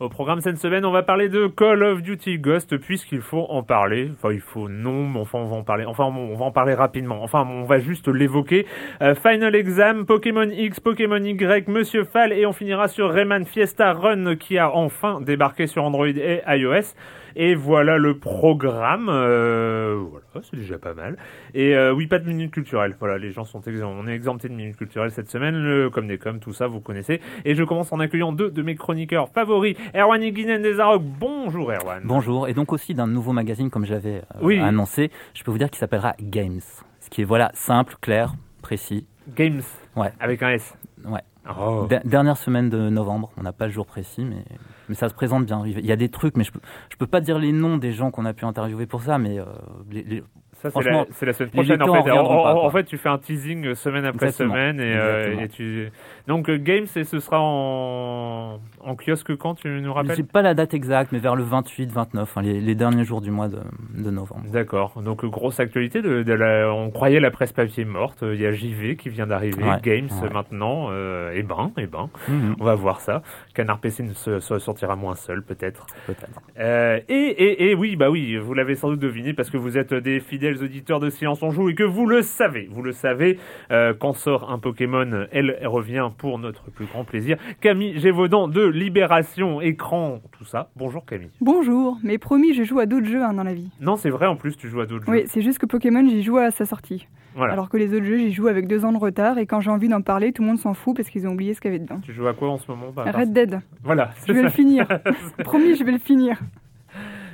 Au programme cette semaine, on va parler de Call of Duty Ghost puisqu'il faut en parler. Enfin, il faut non, mais enfin on va en parler. Enfin, on va en parler rapidement. Enfin, on va juste l'évoquer. Euh, Final Exam, Pokémon X, Pokémon Y, Monsieur Fall et on finira sur Rayman Fiesta Run qui a enfin débarqué sur Android et iOS. Et voilà le programme. Euh, voilà, c'est déjà pas mal. Et euh, oui, pas de minutes culturelles. Voilà, les gens sont on est exempté de minutes culturelles cette semaine, le, comme des coms, tout ça, vous connaissez. Et je commence en accueillant deux de mes chroniqueurs favoris, Erwan Iguinen des Arocs. Bonjour Erwan. Bonjour. Et donc aussi d'un nouveau magazine, comme j'avais euh, annoncé, je peux vous dire qu'il s'appellera Games. Ce qui est voilà simple, clair, précis. Games. Ouais. Avec un S. Ouais. Oh. Dernière semaine de novembre, on n'a pas le jour précis, mais, mais ça se présente bien. Il y a des trucs, mais je peux, je peux pas dire les noms des gens qu'on a pu interviewer pour ça, mais euh, les, ça, c'est la, la, semaine prochaine. En fait. En, fait, tu fais un teasing semaine après semaine. Et, euh, et tu... Donc, euh, Games, et ce sera en, en kiosque quand Tu nous rappelles Je sais pas la date exacte, mais vers le 28, 29, hein, les, les, derniers jours du mois de, de novembre. D'accord. Donc, grosse actualité. De, de la, on croyait la presse papier morte. Il y a JV qui vient d'arriver. Games maintenant. Euh, et ben, et ben. Mhm. On va voir ça. Canard PC ne se, sortira moins seul, peut-être. Peut-être. Euh, et, et, et oui, bah oui, vous l'avez sans doute deviné parce que vous êtes des fidèles auditeurs de Silence on Joue et que vous le savez, vous le savez, euh, quand sort un Pokémon, elle revient pour notre plus grand plaisir. Camille Gévaudan de Libération, écran, tout ça. Bonjour Camille. Bonjour, mais promis, je joue à d'autres jeux hein, dans la vie. Non, c'est vrai, en plus, tu joues à d'autres jeux. Oui, c'est juste que Pokémon, j'y joue à sa sortie. Voilà. Alors que les autres jeux, j'y joue avec deux ans de retard et quand j'ai envie d'en parler, tout le monde s'en fout parce qu'ils ont oublié ce qu'il y avait dedans. Tu joues à quoi en ce moment? Bah, Red Dead. Voilà. Je vais le finir. Promis, je vais le finir.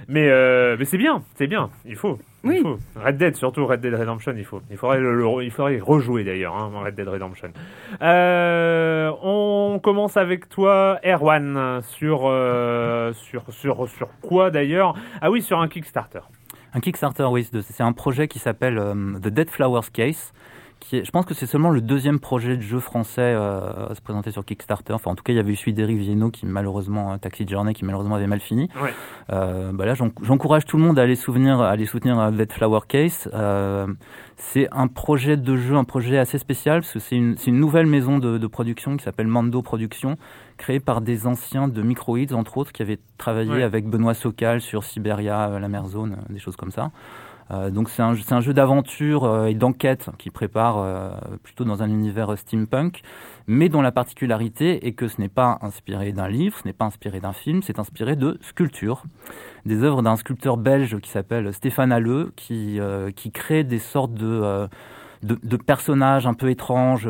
Mais, euh, mais c'est bien, c'est bien, il faut. Oui. Red Dead, surtout Red Dead Redemption, il faut. Il faudrait, le, il faudrait rejouer d'ailleurs, hein, Red Dead Redemption. Euh, on commence avec toi, Erwan, sur, euh, sur, sur, sur quoi d'ailleurs? Ah oui, sur un Kickstarter. Un Kickstarter, oui, c'est un projet qui s'appelle The Dead Flowers Case je pense que c'est seulement le deuxième projet de jeu français euh, à se présenter sur Kickstarter. Enfin, en tout cas, il y avait eu celui d'Eric Viennot qui malheureusement, euh, Taxi Journey, qui malheureusement avait mal fini. Euh, bah là, j'encourage tout le monde à aller souvenir, à aller soutenir Dead Flower Case. c'est un projet de jeu, un projet assez spécial parce que c'est une, une, nouvelle maison de, de production qui s'appelle Mando Productions, créée par des anciens de Microids entre autres, qui avaient travaillé avec Benoît Socal sur Siberia, la mer zone, des choses comme ça. Euh, donc c'est un, jeu d'aventure euh, et d'enquête qui prépare euh, plutôt dans un univers steampunk, mais dont la particularité est que ce n'est pas inspiré d'un livre, ce n'est pas inspiré d'un film, c'est inspiré de sculptures, des œuvres d'un sculpteur belge qui s'appelle Stéphane Halleux, qui, qui crée des sortes de, de, personnages un peu étranges,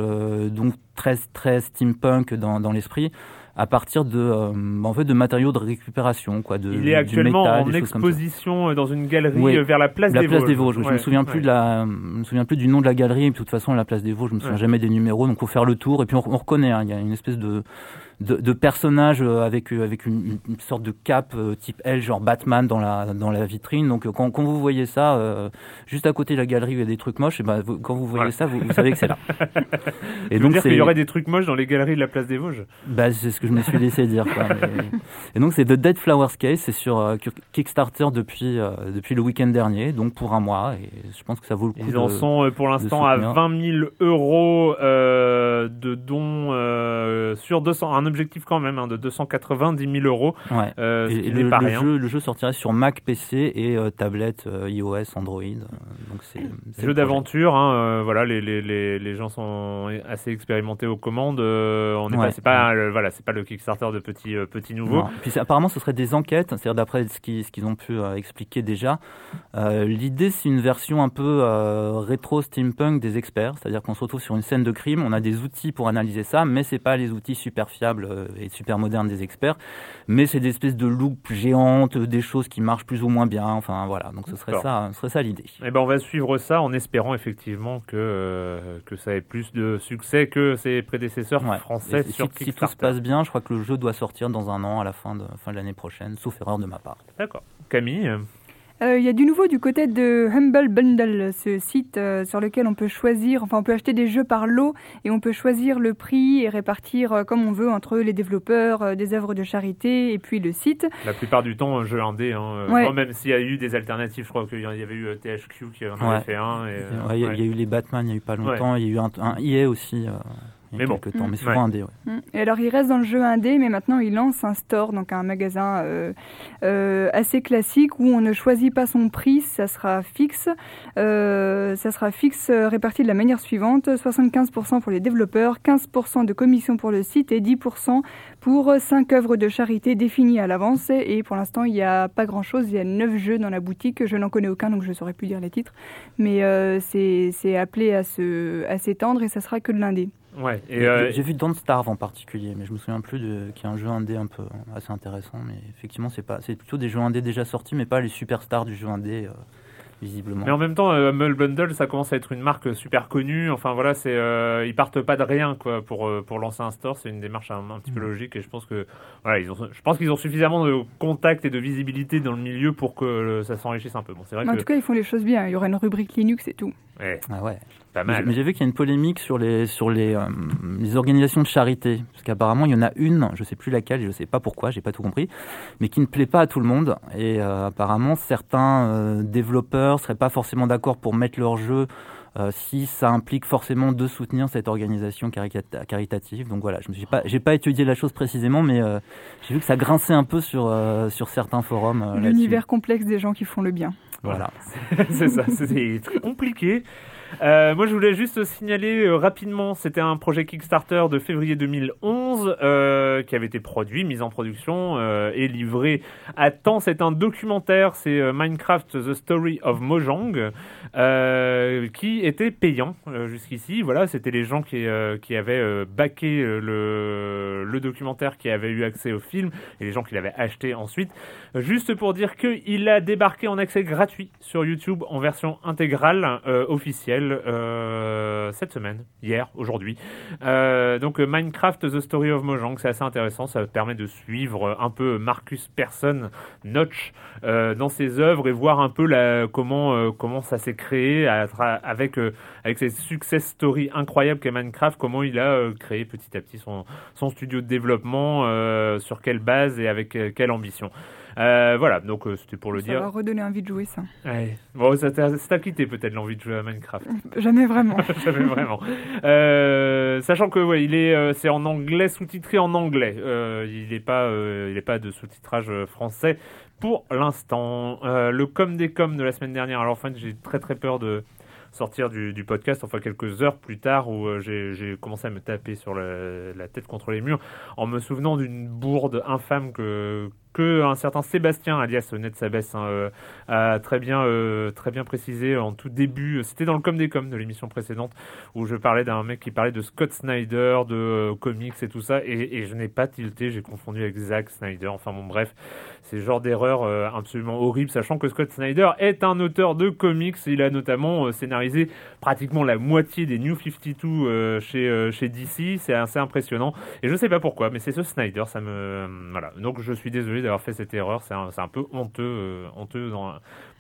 donc très, très steampunk dans l'esprit. À partir de, en fait, de matériaux de récupération, quoi. De, il est actuellement en exposition dans une galerie vers la place, la des, place Vosges. des Vosges. je me souviens plus de la, je me souviens plus du nom de la galerie. de toute façon, la place des Vosges, je me souviens jamais des numéros. Donc, faut faire le tour. Et puis, on, reconnaît. Hein, il y a une espèce de de, de, personnages euh, avec, euh, avec une, une, sorte de cape euh, type L, genre Batman dans la, dans la vitrine. Donc quand, quand vous voyez ça, euh, juste à côté de la galerie, il y a des trucs moches, et ben, quand vous voyez ça, vous, vous, savez que c'est là. et donc, dire qu'il y aurait des trucs moches dans les galeries de la place des Vosges bah, C'est ce que je me suis laissé dire. Quoi. Et donc c'est The Dead Flowers Case, c'est sur Kickstarter depuis, depuis le week-end dernier, donc pour un mois, et je pense que ça vaut le coup. Ils en sont pour l'instant à 20 000 euros de dons sur 200, un objectif quand même hein, de 290 000 euros. Ouais. Euh, et, le, le, jeu, le, jeu, sortirait sur Mac, PC et euh, tablette euh, iOS, Android. donc c'est jeu d'aventure. Hein, voilà, les, les, les, les, gens sont assez expérimentés aux commandes. on n'est pas, pas, voilà, c'est pas le Kickstarter de petits petits nouveaux. Puis apparemment, ce serait des enquêtes. C'est-à-dire d'après ce qu'ils ce qu'ils ont pu expliquer déjà. L'idée, c'est une version un peu rétro steampunk des experts. C'est-à-dire qu'on se retrouve sur une scène de crime. On a des outils pour analyser ça, mais c'est pas les outils super fiables et super modernes des experts, mais c'est des espèces de loupes géantes, des choses qui marchent plus ou moins bien. Enfin voilà, donc ce serait ça, ce serait ça l'idée. Et eh ben on va suivre ça en espérant effectivement que euh, que ça ait plus de succès que ses prédécesseurs français sur si, si tout se passe bien, je crois que le jeu doit sortir dans un an à la fin de fin de l'année prochaine, sauf erreur de ma part. D'accord. Camille euh, il y a du nouveau du côté de Humble Bundle, ce site euh, sur lequel on peut choisir, enfin on peut acheter des jeux par lot et on peut choisir le prix et répartir euh, comme on veut entre les développeurs, des œuvres de charité et puis le site. La plupart du temps, un jeu indé, hein, même s'il y a eu des alternatives, je crois qu'il y avait eu THQ qui en avait fait un. il y, a eu les Batman il y a eu pas longtemps, il y a eu un, un EA aussi mais bon. temps, mais souvent indé. Mm. Et alors il reste dans le jeu indé, mais maintenant il lance un store, donc un magasin euh, euh, assez classique où on ne choisit pas son prix, ça sera fixe, euh, ça sera fixe réparti de la manière suivante 75% pour les développeurs, 15% de commission pour le site et 10% pour 5 œuvres de charité définies à l'avance. Et pour l'instant il n'y a pas grand chose, il y a 9 jeux dans la boutique, je n'en connais aucun donc je ne saurais plus dire les titres, mais c'est appelé à s'étendre et ça sera que de l'indé. Ouais. Euh, j'ai vu Don't Starve en particulier, mais je me souviens plus de qui est un jeu indé un peu assez intéressant. Mais effectivement, c'est pas, c'est plutôt des jeux indés déjà sortis, mais pas les superstars du jeu indé. Euh, visiblement. Mais en même temps, euh, Humble Bundle, ça commence à être une marque super connue. Enfin voilà, c'est euh, ils partent pas de rien quoi pour pour lancer un store. C'est une démarche un, petit peu mm. logique et je pense que voilà, ils ont, je pense qu'ils ont suffisamment de contact et de visibilité dans le milieu pour que ça s'enrichisse un peu. Bon, c'est vrai. En tout cas, ils font les choses bien. Il y aura une rubrique Linux et tout. Ouais. Ah ouais. Mais j'ai vu qu'il y a une polémique sur les, sur les, euh, les organisations de charité. Parce qu'apparemment, il y en a une, je ne sais plus laquelle, je ne sais pas pourquoi, j'ai pas tout compris, mais qui ne plaît pas à tout le monde. Et euh, apparemment, certains euh, développeurs seraient pas forcément d'accord pour mettre leur jeu si ça implique forcément de soutenir cette organisation caritative. Donc voilà, je suis pas, j'ai pas étudié la chose précisément, mais j'ai vu que ça grinçait un peu sur sur certains forums. L'univers complexe des gens qui font le bien. Voilà, c'est ça, c'est très compliqué. Euh, moi, je voulais juste signaler euh, rapidement, c'était un projet Kickstarter de février 2011 euh, qui avait été produit, mis en production et livré à temps. C'est un documentaire, c'est Minecraft The Story of Mojang, qui était payant jusqu'ici. Voilà, c'était les gens qui, qui avaient backé le, documentaire, qui avaient eu accès au film et les gens qui l'avaient acheté ensuite. Juste pour dire qu'il a débarqué en accès gratuit sur YouTube en version intégrale officielle euh, cette semaine, hier, aujourd'hui. Euh, donc euh, Minecraft The Story of Mojang, c'est assez intéressant, ça permet de suivre un peu Marcus Persson, Notch, dans ses œuvres et voir un peu comment, comment ça s'est créé avec, avec ses success stories incroyables qu'est Minecraft, comment il a créé petit à petit son, son studio de développement, sur quelle base et avec quelle ambition. Euh, voilà, donc euh, c'était pour le dire. Ça va redonner envie de jouer, ça. Ouais. Bon, ça t'a quitté peut-être l'envie de jouer à Minecraft. Jamais vraiment. Jamais vraiment. Euh, sachant que ouais, il est, c'est en anglais, sous-titré en anglais. il n'est pas, il est pas de sous-titrage français pour l'instant. le com des com de la semaine dernière. Alors en fait, j'ai très très peur de sortir du, du, podcast, enfin quelques heures plus tard, où j'ai commencé à me taper sur la tête contre les murs, en me souvenant d'une bourde infâme que que un certain Sébastien, alias Net Sabès, hein, a très bien, très bien précisé en tout début. C'était dans le com des com de l'émission précédente où je parlais d'un mec qui parlait de Scott Snyder, de comics et tout ça, et, je n'ai pas tilté, j'ai confondu avec Zack Snyder. Enfin bon, bref, c'est genre d'erreur absolument horrible, sachant que Scott Snyder est un auteur de comics. Il a notamment scénarisé pratiquement la moitié des New 52 chez, chez DC. C'est assez impressionnant. Et je sais pas pourquoi, mais c'est ce Snyder, ça me. Voilà. Donc je suis désolé d'avoir fait cette erreur. C'est un, un, peu honteux, euh, honteux dans,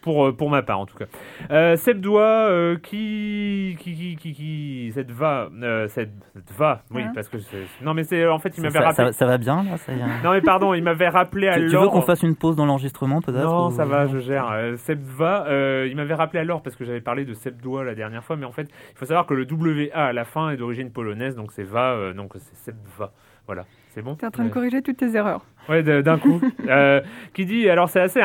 pour, euh, pour ma part en tout cas. Euh, Seb Doigt euh, qui, qui, qui, qui, qui, cette va, euh, cette va, oui, hein parce que non mais c'est en fait il m'avait rappelé. Ça, ça, va bien là, ça y Non mais pardon, il m'avait rappelé à l'heure. Tu veux qu'on fasse une pause dans l'enregistrement peut-être Non, ça va, je gère. Euh, Seb va, il m'avait rappelé à l'heure parce que j'avais parlé de Seb Doigt la dernière fois, mais en fait il faut savoir que le WA à la fin est d'origine polonaise, donc c'est va, donc c'est Seb va, voilà. C'est bon Tu es en train de corriger toutes tes erreurs. Ouais, d'un coup. euh, qui dit, alors c'est assez,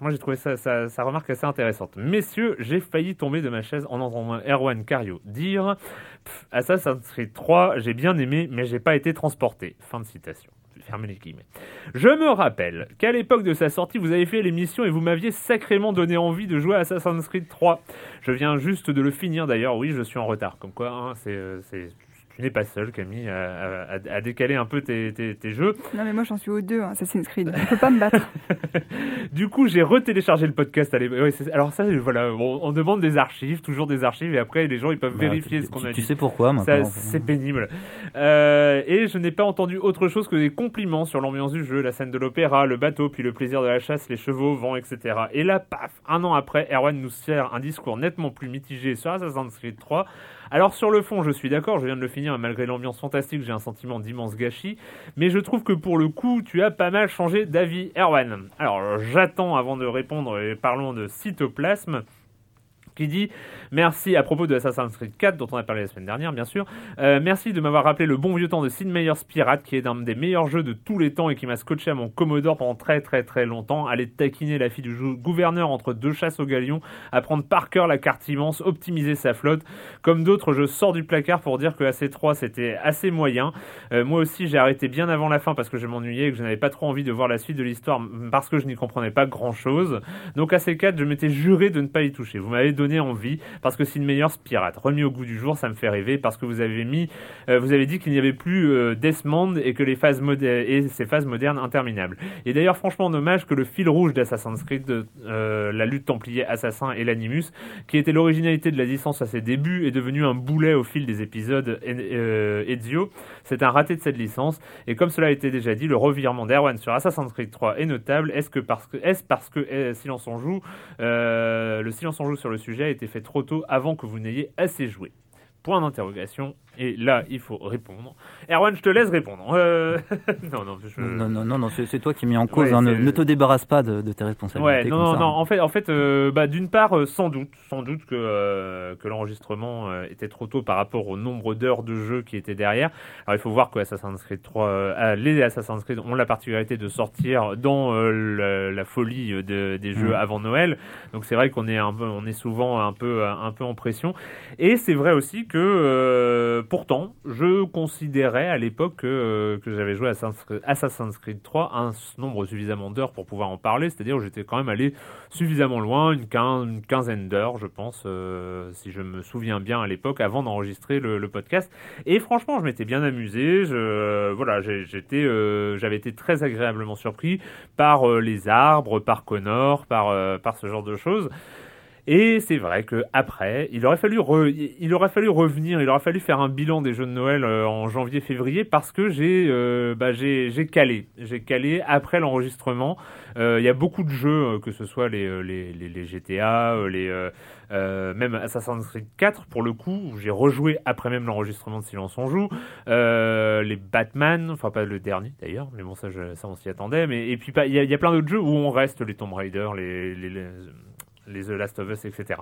moi j'ai trouvé ça, ça, ça, remarque assez intéressante. Messieurs, j'ai failli tomber de ma chaise en entendant Erwan Cario dire Assassin's Creed 3, j'ai bien aimé, mais j'ai pas été transporté. Fin de citation. Fermez les guillemets. Je me rappelle qu'à l'époque de sa sortie, vous avez fait l'émission et vous m'aviez sacrément donné envie de jouer à Assassin's Creed 3. Je viens juste de le finir d'ailleurs, oui, je suis en retard. Comme quoi, hein, c'est tu n'es pas seul, Camille, à, décaler un peu tes, jeux. Non, mais moi j'en suis au 2, hein, Assassin's Creed. On peut pas me battre. du coup, j'ai retéléchargé le podcast. À alors, ça, voilà, on, demande des archives, toujours des archives, et après, les gens ils peuvent bah, vérifier ce qu'on a dit. Tu sais pourquoi maintenant C'est pénible. Euh, et je n'ai pas entendu autre chose que des compliments sur l'ambiance du jeu, la scène de l'opéra, le bateau, puis le plaisir de la chasse, les chevaux, vent, etc. Et là, paf, un an après, Erwan nous sert un discours nettement plus mitigé sur Assassin's Creed 3 alors sur le fond, je suis d'accord, je viens de le finir, malgré l'ambiance fantastique, j'ai un sentiment d'immense gâchis, mais je trouve que pour le coup, tu as pas mal changé d'avis, Erwan. Alors j'attends avant de répondre et parlons de cytoplasme qui dit merci à propos de Assassin's Creed 4 dont on a parlé la semaine dernière bien sûr. Euh, merci de m'avoir rappelé le bon vieux temps de Sid Meier's Pirate qui est un des meilleurs jeux de tous les temps et qui m'a scotché à mon Commodore pendant très très très longtemps. Aller taquiner la fille du gouverneur entre deux chasses au galion, apprendre par cœur la carte immense, optimiser sa flotte. Comme d'autres, je sors du placard pour dire que AC3 c'était assez moyen. Euh, moi aussi j'ai arrêté bien avant la fin parce que je m'ennuyais et que je n'avais pas trop envie de voir la suite de l'histoire parce que je n'y comprenais pas grand chose. Donc AC4 je m'étais juré de ne pas y toucher. Vous m'avez donné envie parce que c'est une meilleure pirate. Remis au goût du jour, ça me fait rêver parce que vous avez mis, euh, vous avez dit qu'il n'y avait plus euh, Desmond et que les phases et ces phases modernes interminables. Et d'ailleurs, franchement, dommage que le fil rouge d'Assassin's Creed, euh, la lutte templier assassin et l'animus, qui était l'originalité de la licence à ses débuts, est devenu un boulet au fil des épisodes Ezio. C'est un raté de cette licence. Et comme cela a été déjà dit, le revirement d'Erwan sur Assassin's Creed 3 est notable. Est-ce que parce que, est-ce parce que silence en joue, le silence en joue sur le sujet a été fait trop tôt avant que vous n'ayez assez joué. Point d'interrogation. Et là, il faut répondre. Erwan, je te laisse répondre. Euh, non, non, non, non, non, c'est toi qui mets en cause. Hein. ne, te débarrasse pas de, tes responsabilités. Ouais, non, non, non, En fait, en fait, euh, bah, d'une part, euh, sans doute, sans doute que que l'enregistrement était trop tôt par rapport au nombre d'heures de jeu qui étaient derrière. Alors, il faut voir que Assassin's Creed 3, les Assassin's Creed ont la particularité de sortir dans la, folie des jeux mm. avant Noël. Donc, c'est vrai qu'on est un peu, on est souvent un peu, un peu en pression. Et c'est vrai aussi que pourtant, je considérais à l'époque que, euh, j'avais joué à Assassin's Creed 3 un nombre suffisamment d'heures pour pouvoir en parler, c'est-à-dire que j'étais quand même allé suffisamment loin, une, quinzaine d'heures, je pense, euh, si je me souviens bien à l'époque, avant d'enregistrer le, podcast. Et franchement, je m'étais bien amusé. Je, voilà, j'étais, euh, j'avais été très agréablement surpris par les arbres, par Connor, par ce genre de choses. Et c'est vrai que après, il aurait fallu il aurait fallu revenir, il aurait fallu faire un bilan des jeux de Noël euh, en janvier-février parce que j'ai euh, bah, j'ai calé, j'ai calé après l'enregistrement. Euh, il y a beaucoup de jeux, que ce soit les les, les, GTA, les même Assassin's Creed 4 pour le coup, où j'ai rejoué après même l'enregistrement de Silence on joue, les Batman, enfin pas le dernier d'ailleurs, mais bon ça, ça on s'y attendait, mais et puis il y, a, plein d'autres jeux où on reste les Tomb Raider, les The Last of Us, etc.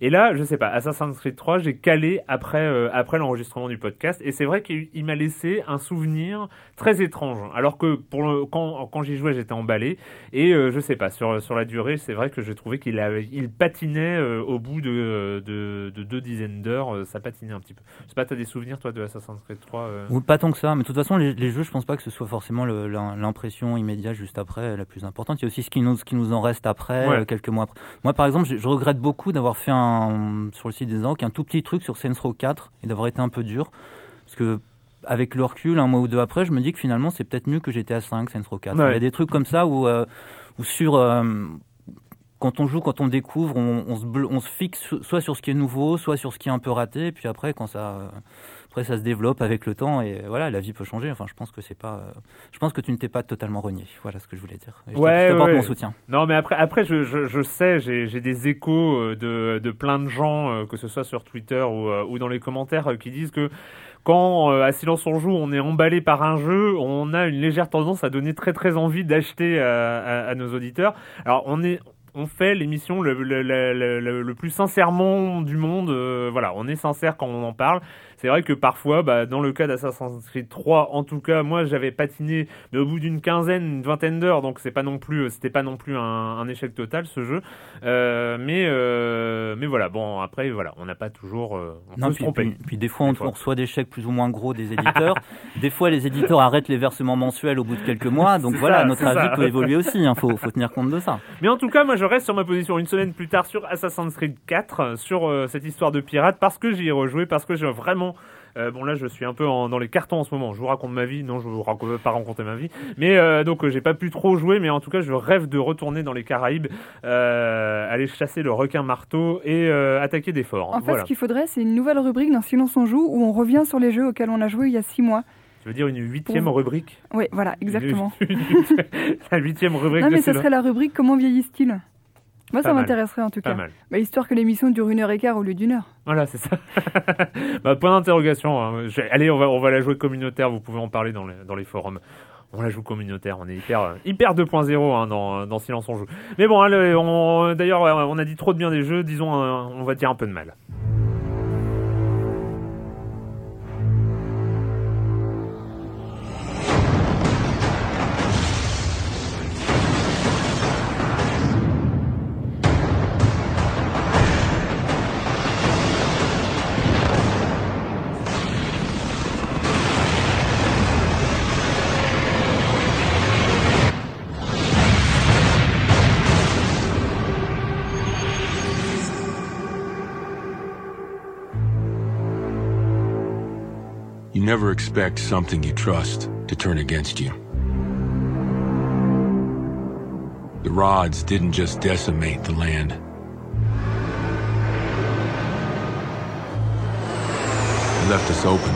Et là, je sais pas, Assassin's Creed 3, j'ai calé après, euh, après l'enregistrement du podcast, et c'est vrai qu'il m'a laissé un souvenir très étrange. Alors que pour le, quand, quand j'y jouais, j'étais emballé, et euh, je sais pas, sur, sur la durée, c'est vrai que j'ai trouvé qu'il il patinait euh, au bout de, de, de deux dizaines d'heures, ça patinait un petit peu. Je sais pas, t'as des souvenirs, toi, de Assassin's Creed 3 Ou pas tant que ça, mais de toute façon, les, les, jeux, je pense pas que ce soit forcément l'impression immédiate juste après la plus importante. Il y a aussi ce qui nous, ce qui nous en reste après, quelques mois après. Moi, par exemple, je, je regrette beaucoup d'avoir fait un, sur le site des Anques un tout petit truc sur Saints Row 4 et d'avoir été un peu dur. Parce que avec le recul, un mois ou deux après, je me dis que finalement, c'est peut-être mieux que j'étais à 5, Saints Row 4. Il y a des trucs comme ça où, euh, où sur. Euh, quand on joue, quand on découvre, on, on, se, on, se, fixe soit sur ce qui est nouveau, soit sur ce qui est un peu raté, et puis après, quand ça, après, ça se développe avec le temps et voilà, la vie peut changer. Enfin, je pense que c'est pas. Euh, je pense que tu ne t'es pas totalement renié. Voilà ce que je voulais dire. je ouais, te, je mon soutien. Non, mais après, après, je, je, je sais, j'ai des échos euh, de, de, plein de gens, euh, que ce soit sur Twitter ou, ou dans les commentaires, qui disent que quand à Silence on joue, on est emballé par un jeu, on a une légère tendance à donner très très envie d'acheter à, à, à, nos auditeurs. Alors on est on fait l'émission le, le, le, le, plus sincèrement du monde. voilà, on est sincère quand on en parle. C'est vrai que parfois, bah, dans le cas d'Assassin's Creed 3, en tout cas, moi j'avais patiné, mais au bout d'une quinzaine, une vingtaine d'heures, donc c'est pas non plus, c'était pas non plus un, échec total ce jeu. Euh, mais euh, mais voilà, bon après voilà, on n'a pas toujours, euh, on non, peut puis, se tromper. Puis, des fois, on, reçoit des chèques plus ou moins gros des éditeurs. des fois, les éditeurs arrêtent les versements mensuels au bout de quelques mois. Donc voilà, notre avis peut évoluer aussi. Il hein, faut, faut tenir compte de ça. Mais en tout cas, moi je reste sur ma position une semaine plus tard sur Assassin's Creed 4, sur cette histoire de pirate, parce que j'y ai rejoué, parce que j'ai vraiment euh, bon là je suis un peu dans les cartons en ce moment. Je vous raconte ma vie, non je vous raconte pas raconter ma vie. Mais euh, donc euh, j'ai pas pu trop jouer, mais en tout cas je rêve de retourner dans les Caraïbes, aller chasser le requin marteau et attaquer des forts. En fait ce qu'il faudrait c'est une nouvelle rubrique dans Silence on joue où on revient sur les jeux auxquels on a joué il y a six mois. Tu veux dire une huitième rubrique? Oui, voilà, exactement. la huitième rubrique. Non, mais ce serait la rubrique Comment vieillissent-ils moi, ça m'intéresserait en tout cas. Bah, histoire que l'émission dure une heure et quart au lieu d'une heure. Voilà, c'est ça. bah, point d'interrogation. Hein. Allez, on va, on va la jouer communautaire. Vous pouvez en parler dans les, dans les forums. On la joue communautaire. On est hyper, hyper 2.0 hein, dans, dans Silence on joue. Mais bon, d'ailleurs, on a dit trop de bien des jeux. Disons, on va dire un peu de mal. Never expect something you trust to turn against you. The rods didn't just decimate the land. They left us open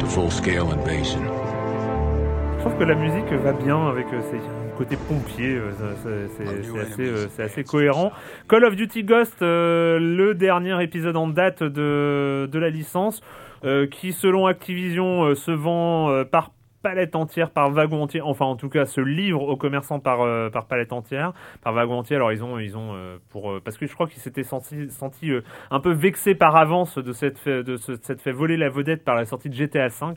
to full-scale invasion. Je trouve que la musique va bien avec euh, ses côté pompier, euh, c'est assez, euh, assez, cohérent. Call of Duty Ghost, le dernier épisode en date de, de la licence. Euh, qui selon Activision euh, se vend euh, par palette entière, par wagon entier, enfin en tout cas se livre aux commerçants par, palette entière, par wagon entier. Alors ils ont, ils ont pour parce que je crois qu'ils s'étaient sentis senti, un peu vexés par avance de cette de, ce, cette fait voler la vedette par la sortie de GTA V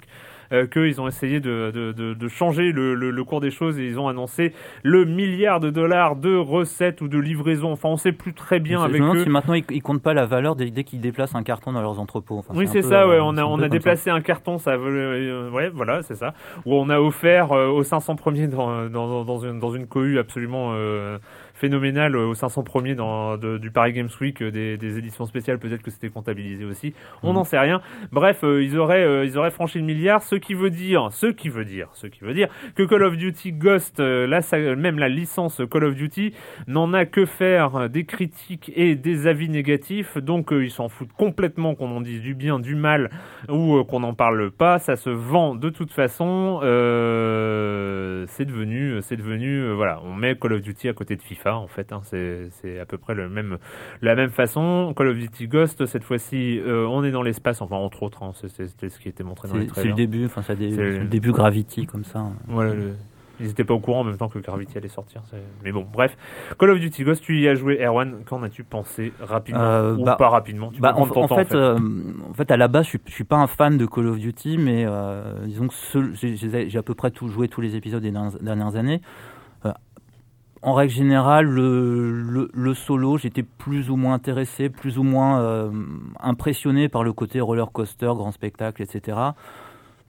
euh, qu'ils ont essayé de, de, de, de changer le, le, le, cours des choses et ils ont annoncé le milliard de dollars de recettes ou de livraisons. Enfin, on sait plus très bien avec eux. Si maintenant ils, comptent pas la valeur dès, dès qu'ils déplacent un carton dans leurs entrepôts. Enfin, oui, c'est ça. Ouais, euh, on a on a déplacé un carton, ça. Euh, ouais, voilà, c'est ça. Ou on a offert euh, aux 500 premiers dans, dans, dans, une, dans une cohue absolument phénoménal aux 500 premiers dans, du Paris Games Week, euh, des, des éditions spéciales, peut-être que c'était comptabilisé aussi. On mhm. n'en sait rien. Bref, euh, ils auraient euh, ils auraient franchi le milliard, ce qui veut dire, ce qui veut dire, ce qui veut dire que Call of Duty Ghost, même la licence Call of Duty, n'en a que faire des critiques et des avis négatifs. Donc ils s'en foutent complètement qu'on en dise du bien, du mal ou qu'on n'en parle pas. Ça se vend de toute façon. c'est devenu, c'est devenu, voilà, on met Call of Duty à côté de FIFA en fait. Hein, c'est à peu près le même, la même façon. Call of Duty Ghost, cette fois-ci, euh, on est dans l'espace, enfin entre autres, hein, c'était ce qui était montré dans les trailers. C'est le début, enfin c'est le début Gravity comme ça. Voilà, le, Ils n'étaient pas au courant en même temps que Gravity allait sortir. Mais bon, bref. Call of Duty Ghost, tu y as joué, Erwan. Qu'en as-tu pensé rapidement Euh, ou bah, pas rapidement? Tu Bah, en, en fait, euh, en fait, à la base, je suis, je suis pas un fan de Call of Duty, mais euh, disons que j'ai- à peu près tout joué tous les épisodes des dernières, dernières années. En règle générale, le, solo, j'étais plus ou moins intéressé, plus ou moins euh, impressionné par le côté roller coaster, grand spectacle, etc.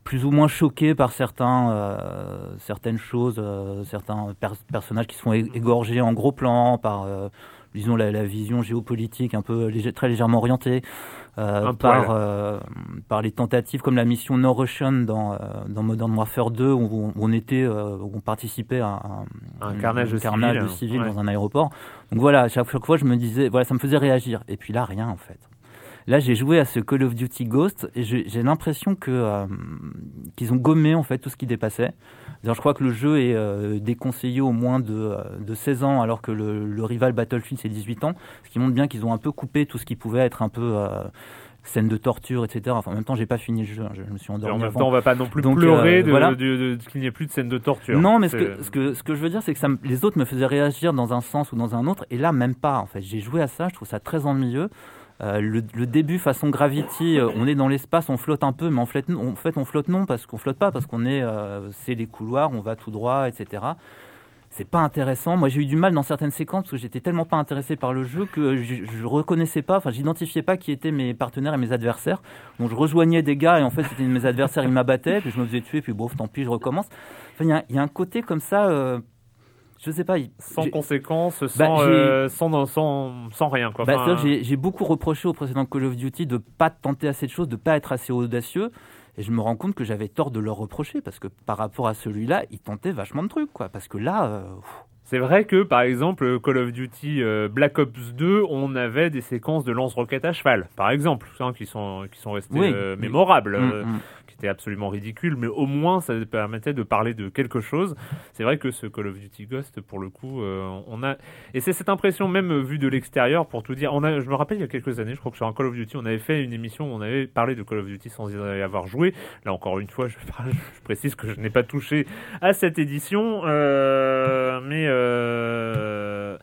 Plus ou moins choqué par certains, euh, certaines choses, euh, certains pers- personnages qui sont égorgés en gros plan, par disons la, la vision géopolitique un peu légè- très légèrement orientée, euh, Un par, euh, par les tentatives comme la mission No Russian dans, euh, dans Modern Warfare 2 où on, où on était, euh, où on participait à un, Un carnage de carnage civils, de civils ouais. dans un aéroport. Donc voilà, à chaque, chaque fois je me disais, voilà, ça me faisait réagir. Et puis là, rien en fait. Là, j'ai joué à ce Call of Duty Ghost et j'ai j'ai l'impression que euh, qu'ils ont gommé en fait tout ce qui dépassait. C'est-à-dire, je crois que le jeu est euh, déconseillé au moins de, euh, de 16 ans, alors que le, le rival Battlefield c'est 18 ans, ce qui montre bien qu'ils ont un peu coupé tout ce qui pouvait être un peu euh, scène de torture, etc. Enfin, en même temps, j'ai pas fini le jeu, hein, je, me suis Et endormi. en même avant. temps, on va pas non plus Donc, pleurer euh, de, voilà. de- de- de- qu'il n'y ait plus de scène de torture. Non, mais ce que, ce, que, ce que je veux dire, c'est que ça me- les autres me faisaient réagir dans un sens ou dans un autre, et là, même pas, en fait. J'ai joué à ça, je trouve ça très ennuyeux. Euh, le, début façon Gravity, euh, on est dans l'espace, on flotte un peu, mais en fait, on flotte non, parce qu'on flotte pas, parce qu'on est, euh, c'est les couloirs, on va tout droit, etc. C'est pas intéressant. Moi, j'ai eu du mal dans certaines séquences parce que j'étais tellement pas intéressé par le jeu que je, je reconnaissais pas, enfin, j'identifiais pas qui étaient mes partenaires et mes adversaires. Donc, je rejoignais des gars et en fait, c'était mes adversaires, ils m'abattaient, puis je me faisais tuer, puis bon, tant pis, je recommence. Enfin, il y a- un côté comme ça, je sais pas. Sans j'ai- conséquences, sans, Bah, j'ai- euh, sans, sans, sans rien. Quoi. bah, Enfin, j'ai beaucoup reproché au précédent Call of Duty de pas tenter assez de choses, de pas être assez audacieux. Et je me rends compte que j'avais tort de leur reprocher parce que par rapport à celui-là, ils tentaient vachement de trucs, quoi. Parce que là, euh, C'est vrai que, par exemple, Call of Duty euh, Black Ops 2, on avait des séquences de lance-roquettes à cheval, par exemple, hein, qui, sont, qui sont restées Oui, euh, oui. mémorables, euh, mm, mm. Qui étaient absolument ridicules, mais au moins ça permettait de parler de quelque chose. C'est vrai que ce Call of Duty Ghost, pour le coup, euh, on a. Et c'est cette impression, même vue de l'extérieur, pour tout dire. On a, je me rappelle il y a quelques années, je crois que sur un Call of Duty, on avait fait une émission où on avait parlé de Call of Duty sans y avoir joué. Là, encore une fois, je, je précise que je n'ai pas touché à cette édition, euh, mais. euh,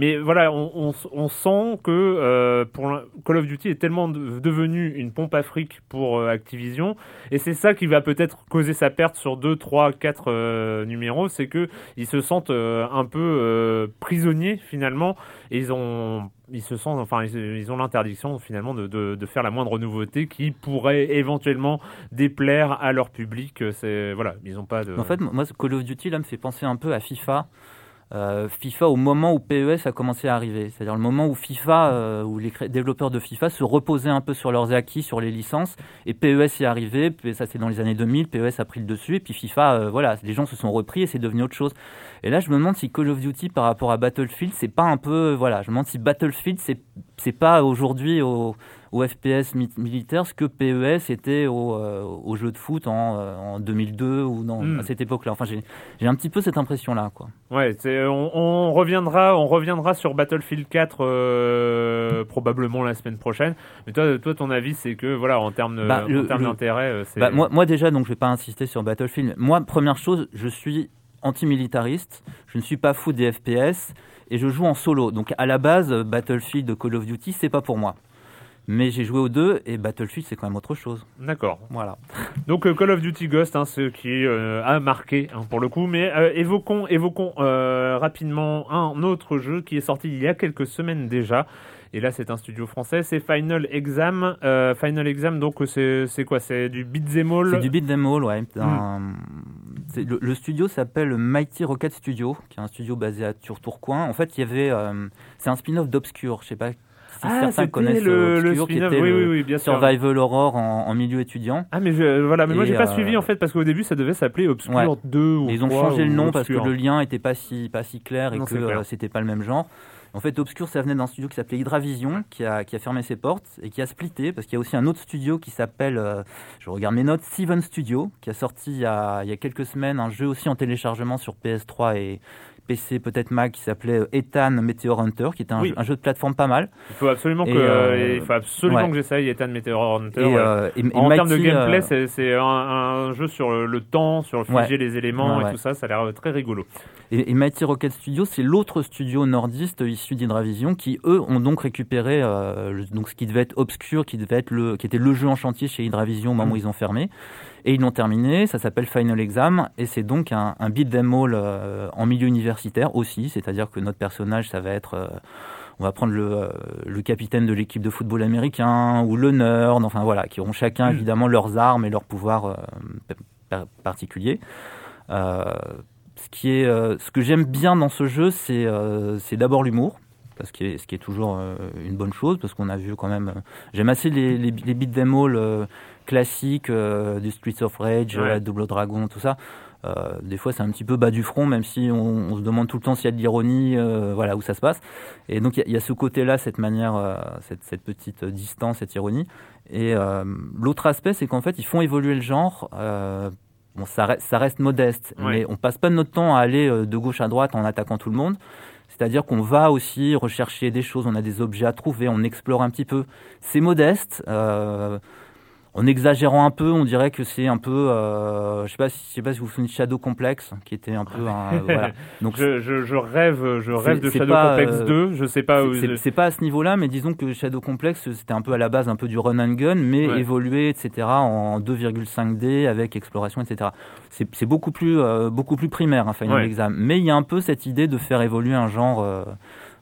mais voilà, on, sent que euh, pour Call of Duty est tellement de- devenu une pompe à fric pour euh, Activision, et c'est ça qui va peut-être causer sa perte sur 2, 3, 4 numéros, c'est que ils se sentent euh, un peu prisonniers finalement, ils ont ils se sentent, enfin, ils, ont l'interdiction finalement de, faire la moindre nouveauté qui pourrait éventuellement déplaire à leur public. C'est voilà, ils ont pas. En fait, moi, Call of Duty là me fait penser un peu à FIFA. Euh, FIFA au moment où PES a commencé à arriver, c'est-à-dire le moment où FIFA, euh, où les développeurs de FIFA se reposaient un peu sur leurs acquis, sur les licences, et PES est arrivé, puis ça c'est dans les années 2000, PES a pris le dessus, et puis FIFA, euh, voilà, les gens se sont repris et c'est devenu autre chose. Et là, je me demande si Call of Duty par rapport à Battlefield, c'est pas un peu, voilà, je me demande si Battlefield, c'est pas aujourd'hui au, au FPS mi- militaire ce que PES était au, euh, au jeu de foot en, euh, en 2002 ou non, Hmm. à cette époque-là. Enfin, j'ai un petit peu cette impression-là. Ouais, on, on reviendra, on reviendra sur Battlefield 4 euh, probablement la semaine prochaine. Mais toi, toi, ton avis, c'est que voilà, en termes, Bah, d'intérêt, euh, c'est. Bah, moi, moi déjà, donc je vais pas insister sur Battlefield. Moi, première chose, je suis antimilitariste. Je ne suis pas fou des FPS et je joue en solo. Donc à la base, euh, Battlefield, Call of Duty, c'est pas pour moi. Mais j'ai joué aux deux et Battlefield, c'est quand même autre chose. D'accord. Voilà. Donc euh, Call of Duty Ghost, hein, ce qui euh, a marqué hein, pour le coup. Mais euh, évoquons, évoquons euh, rapidement un autre jeu qui est sorti il y a quelques semaines déjà. Et là, c'est un studio français, c'est Final Exam. Final Exam, donc c'est quoi? C'est du beat'em all? C'est du beat them all, ouais. Hmm. Un- Le, le studio s'appelle Mighty Rocket Studio, qui est un studio basé à Tourcoing. En fait, il y avait, c'est un spin-off d'Obscure. Je sais pas Ah, certains connaissent le, le qui était Oui, le oui, oui, bien sûr. Survival Horror en, en milieu étudiant. Ah mais je, voilà, mais moi j'ai pas euh, suivi en fait parce qu'au début ça devait s'appeler Obscure Ouais. 2 ou Et ils ont 3 changé le nom parce que le lien était pas si pas si clair et Non, que euh, c'était pas le même genre. En fait, Obscure, ça venait d'un studio qui s'appelait Hydravision, qui a, qui a fermé ses portes et qui a splitté, parce qu'il y a aussi un autre studio qui s'appelle, euh, je regarde mes notes, Seven Studio, qui a sorti il y a, il y a quelques semaines un jeu aussi en téléchargement sur PS3 et PC, peut-être Mac, qui s'appelait Ethan Meteor Hunter, qui était un, Oui. jeu, un jeu de plateforme pas mal. Il faut absolument Et, que, euh, il faut absolument ouais. que j'essaye Ethan Meteor Hunter. Et, ouais. euh, et- en termes de gameplay, euh, c'est- un, un jeu sur le, le temps, sur figer les éléments et tout ça. Ça a l'air très rigolo. Et, Mighty Rocket Studio, c'est l'autre studio nordiste issu d'Hydravision qui, eux, ont donc récupéré euh, donc ce qui devait être obscur, qui devait être le, qui était le jeu en chantier chez Hydravision au moment où ils ont fermé. Et ils l'ont terminé. Ça s'appelle Final Exam et c'est donc un, un beat them all euh, en milieu universitaire aussi, c'est-à-dire que notre personnage, ça va être euh, on va prendre le, euh, le capitaine de l'équipe de football américain ou le nerd, enfin voilà, qui auront chacun Mm. évidemment leurs armes et leurs pouvoirs par- particuliers. Ce, qui est, ce que j'aime bien dans ce jeu, c'est c'est d'abord l'humour. Parce que, ce qui est toujours une bonne chose, parce qu'on a vu quand même. J'aime assez les, les, les beat them all classiques euh, du Streets of Rage, Ouais. euh, Double Dragon, tout ça. Euh, des fois, c'est un petit peu bas du front, même si on, on se demande tout le temps s'il y a de l'ironie, euh, voilà, où ça se passe. Et donc, il y a- il y, a ce côté-là, cette manière, euh, cette, cette petite distance, cette ironie. Et l'autre aspect, c'est qu'en fait, ils font évoluer le genre. bon, ça, reste, ça reste modeste, mais on passe pas notre temps à aller de gauche à droite en attaquant tout le monde. C'est-à-dire qu'on va aussi rechercher des choses, on a des objets à trouver, on explore un petit peu. C'est modeste. Euh, en exagérant un peu, on dirait que c'est un peu, euh, je sais pas, si, je sais pas si vous vous souvenez de Shadow Complex, qui était un peu, un, voilà. Donc Je, je, je rêve, je rêve de Shadow pas, Complex euh, 2. Je sais pas. où- c'est- pas à ce niveau-là, mais disons que Shadow Complex, c'était un peu à la base un peu du run and gun, mais Ouais. évolué, etc., en 2,5D avec exploration, etc. C'est beaucoup plus, euh, beaucoup plus primaire, un Final Ouais. Exam. Mais il y a un peu cette idée de faire évoluer un genre, euh,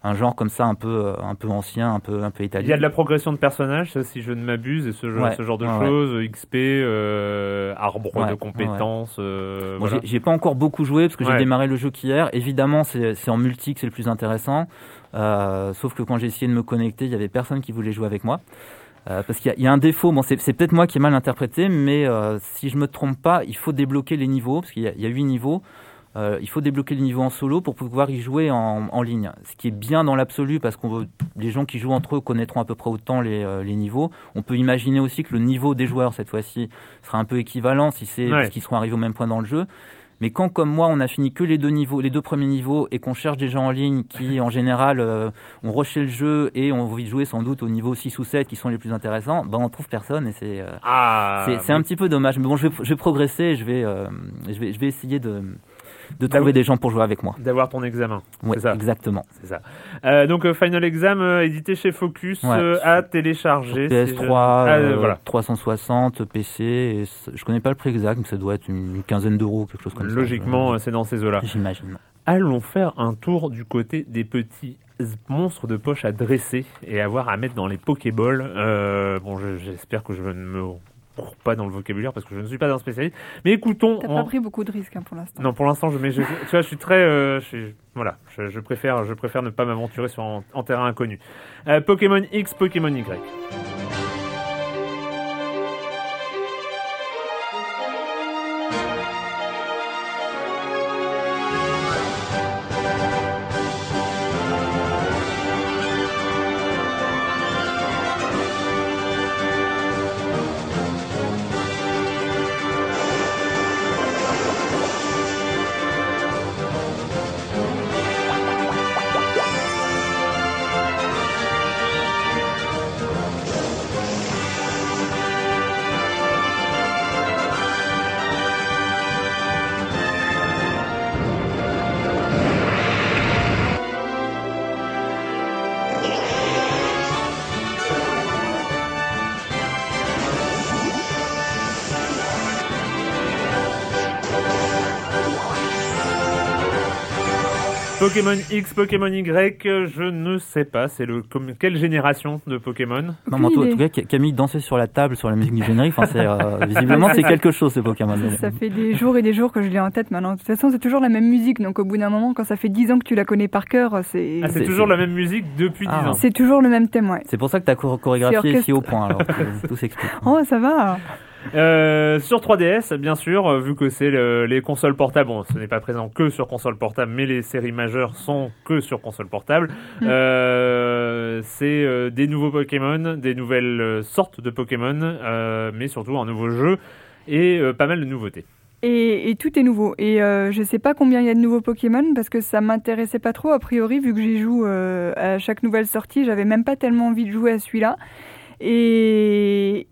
un genre comme ça, un peu, euh, un peu ancien, un peu, un peu Il italien. y a de la progression de personnages, ça, si je ne m'abuse, et ce genre, Ouais, ce genre de ouais, ouais. choses, XP, euh, arbre de compétences. euh, Bon, voilà. j'ai- pas encore beaucoup joué parce que j'ai démarré le jeu qu'hier. Évidemment, c'est en multi que c'est le plus intéressant. Euh, sauf que quand j'ai essayé de me connecter, il y avait personne qui voulait jouer avec moi. Euh, parce qu'il y, a- il y a un défaut, bon, c'est peut-être moi qui ai mal interprété, mais euh, si je me trompe pas, il faut débloquer les niveaux, parce qu'il y, a- il y a huit niveaux. Euh, il faut débloquer les niveaux en solo pour pouvoir y jouer en, en ligne. Ce qui est bien dans l'absolu, parce que les gens qui jouent entre eux connaîtront à peu près autant les, euh, les niveaux. On peut imaginer aussi que le niveau des joueurs, cette fois-ci, sera un peu équivalent si c'est Ouais. parce qu'ils seront arrivés au même point dans le jeu. Mais quand, comme moi, on a fini que les deux niveaux, les deux premiers niveaux, et qu'on cherche des gens en ligne qui, en général, euh, ont rushé le jeu et ont envie de jouer sans doute au niveau 6 ou 7 qui sont les plus intéressants, ben on trouve personne et c'est euh, Ah, c'est c'est un petit peu dommage. Mais bon, je vais, je vais progresser et je vais, euh, je vais, je vais essayer de, de Bah trouver oui. des gens pour jouer avec moi. D'avoir ton examen. Ça. exactement. C'est ça. Euh, donc euh, Final Exam euh, édité chez Focus Ouais. euh, à télécharger. si PS3, je- Ah, euh, voilà. 360, PC, et je connais pas le prix exact, mais ça doit être une quinzaine d'euros, quelque chose comme Logiquement, ça. c'est dans ces eaux-là. J'imagine. Allons faire un tour du côté des petits monstres de poche à dresser et avoir à mettre dans les Pokéballs. Bon, je- j'espère que je ne me pas dans le vocabulaire parce que je ne suis pas un spécialiste. Mais écoutons. T'as en- pas pris beaucoup de risques hein, pour l'instant. Non, pour l'instant, je, mais je, tu vois, je suis très, euh, je suis- voilà, je, je préfère, je préfère ne pas m'aventurer sur en, en terrain inconnu. Euh, Pokémon X, Pokémon Y. Pokémon X, Pokémon Y, je ne sais pas, c'est le quelle génération de Pokémon Non, mais en tout- en idée. tout cas, Ca- Camille dansait sur la table sur la musique du générique. Enfin, c'est, euh, visiblement, c'est quelque chose, ce Pokémon. Ça, ça fait des jours et des jours que je l'ai en tête maintenant. De toute façon, c'est toujours la même musique, donc au bout d'un moment, quand ça fait 10 ans que tu la connais par cœur, c'est Ah, c'est toujours la même musique depuis 10 Ah. ans. c'est toujours le même thème, ouais. C'est pour ça que ta chorégraphie C'est est si au point. Alors, tout s'explique. Oh, ça va Euh, sur 3DS, bien sûr, euh, vu que c'est le- les consoles portables, bon, ce n'est pas présent que sur console portable, mais les séries majeures sont que sur console portable. Mm. Euh, c'est euh, des nouveaux Pokémon, des nouvelles sortes de Pokémon, mais surtout un nouveau jeu et pas mal de nouveautés. Et, et, tout est nouveau. Et euh, je sais pas combien il y a de nouveaux Pokémon parce que ça m'intéressait pas trop a priori vu que j'y joue euh, à chaque nouvelle sortie. J'avais même pas tellement envie de jouer à celui-là. Et,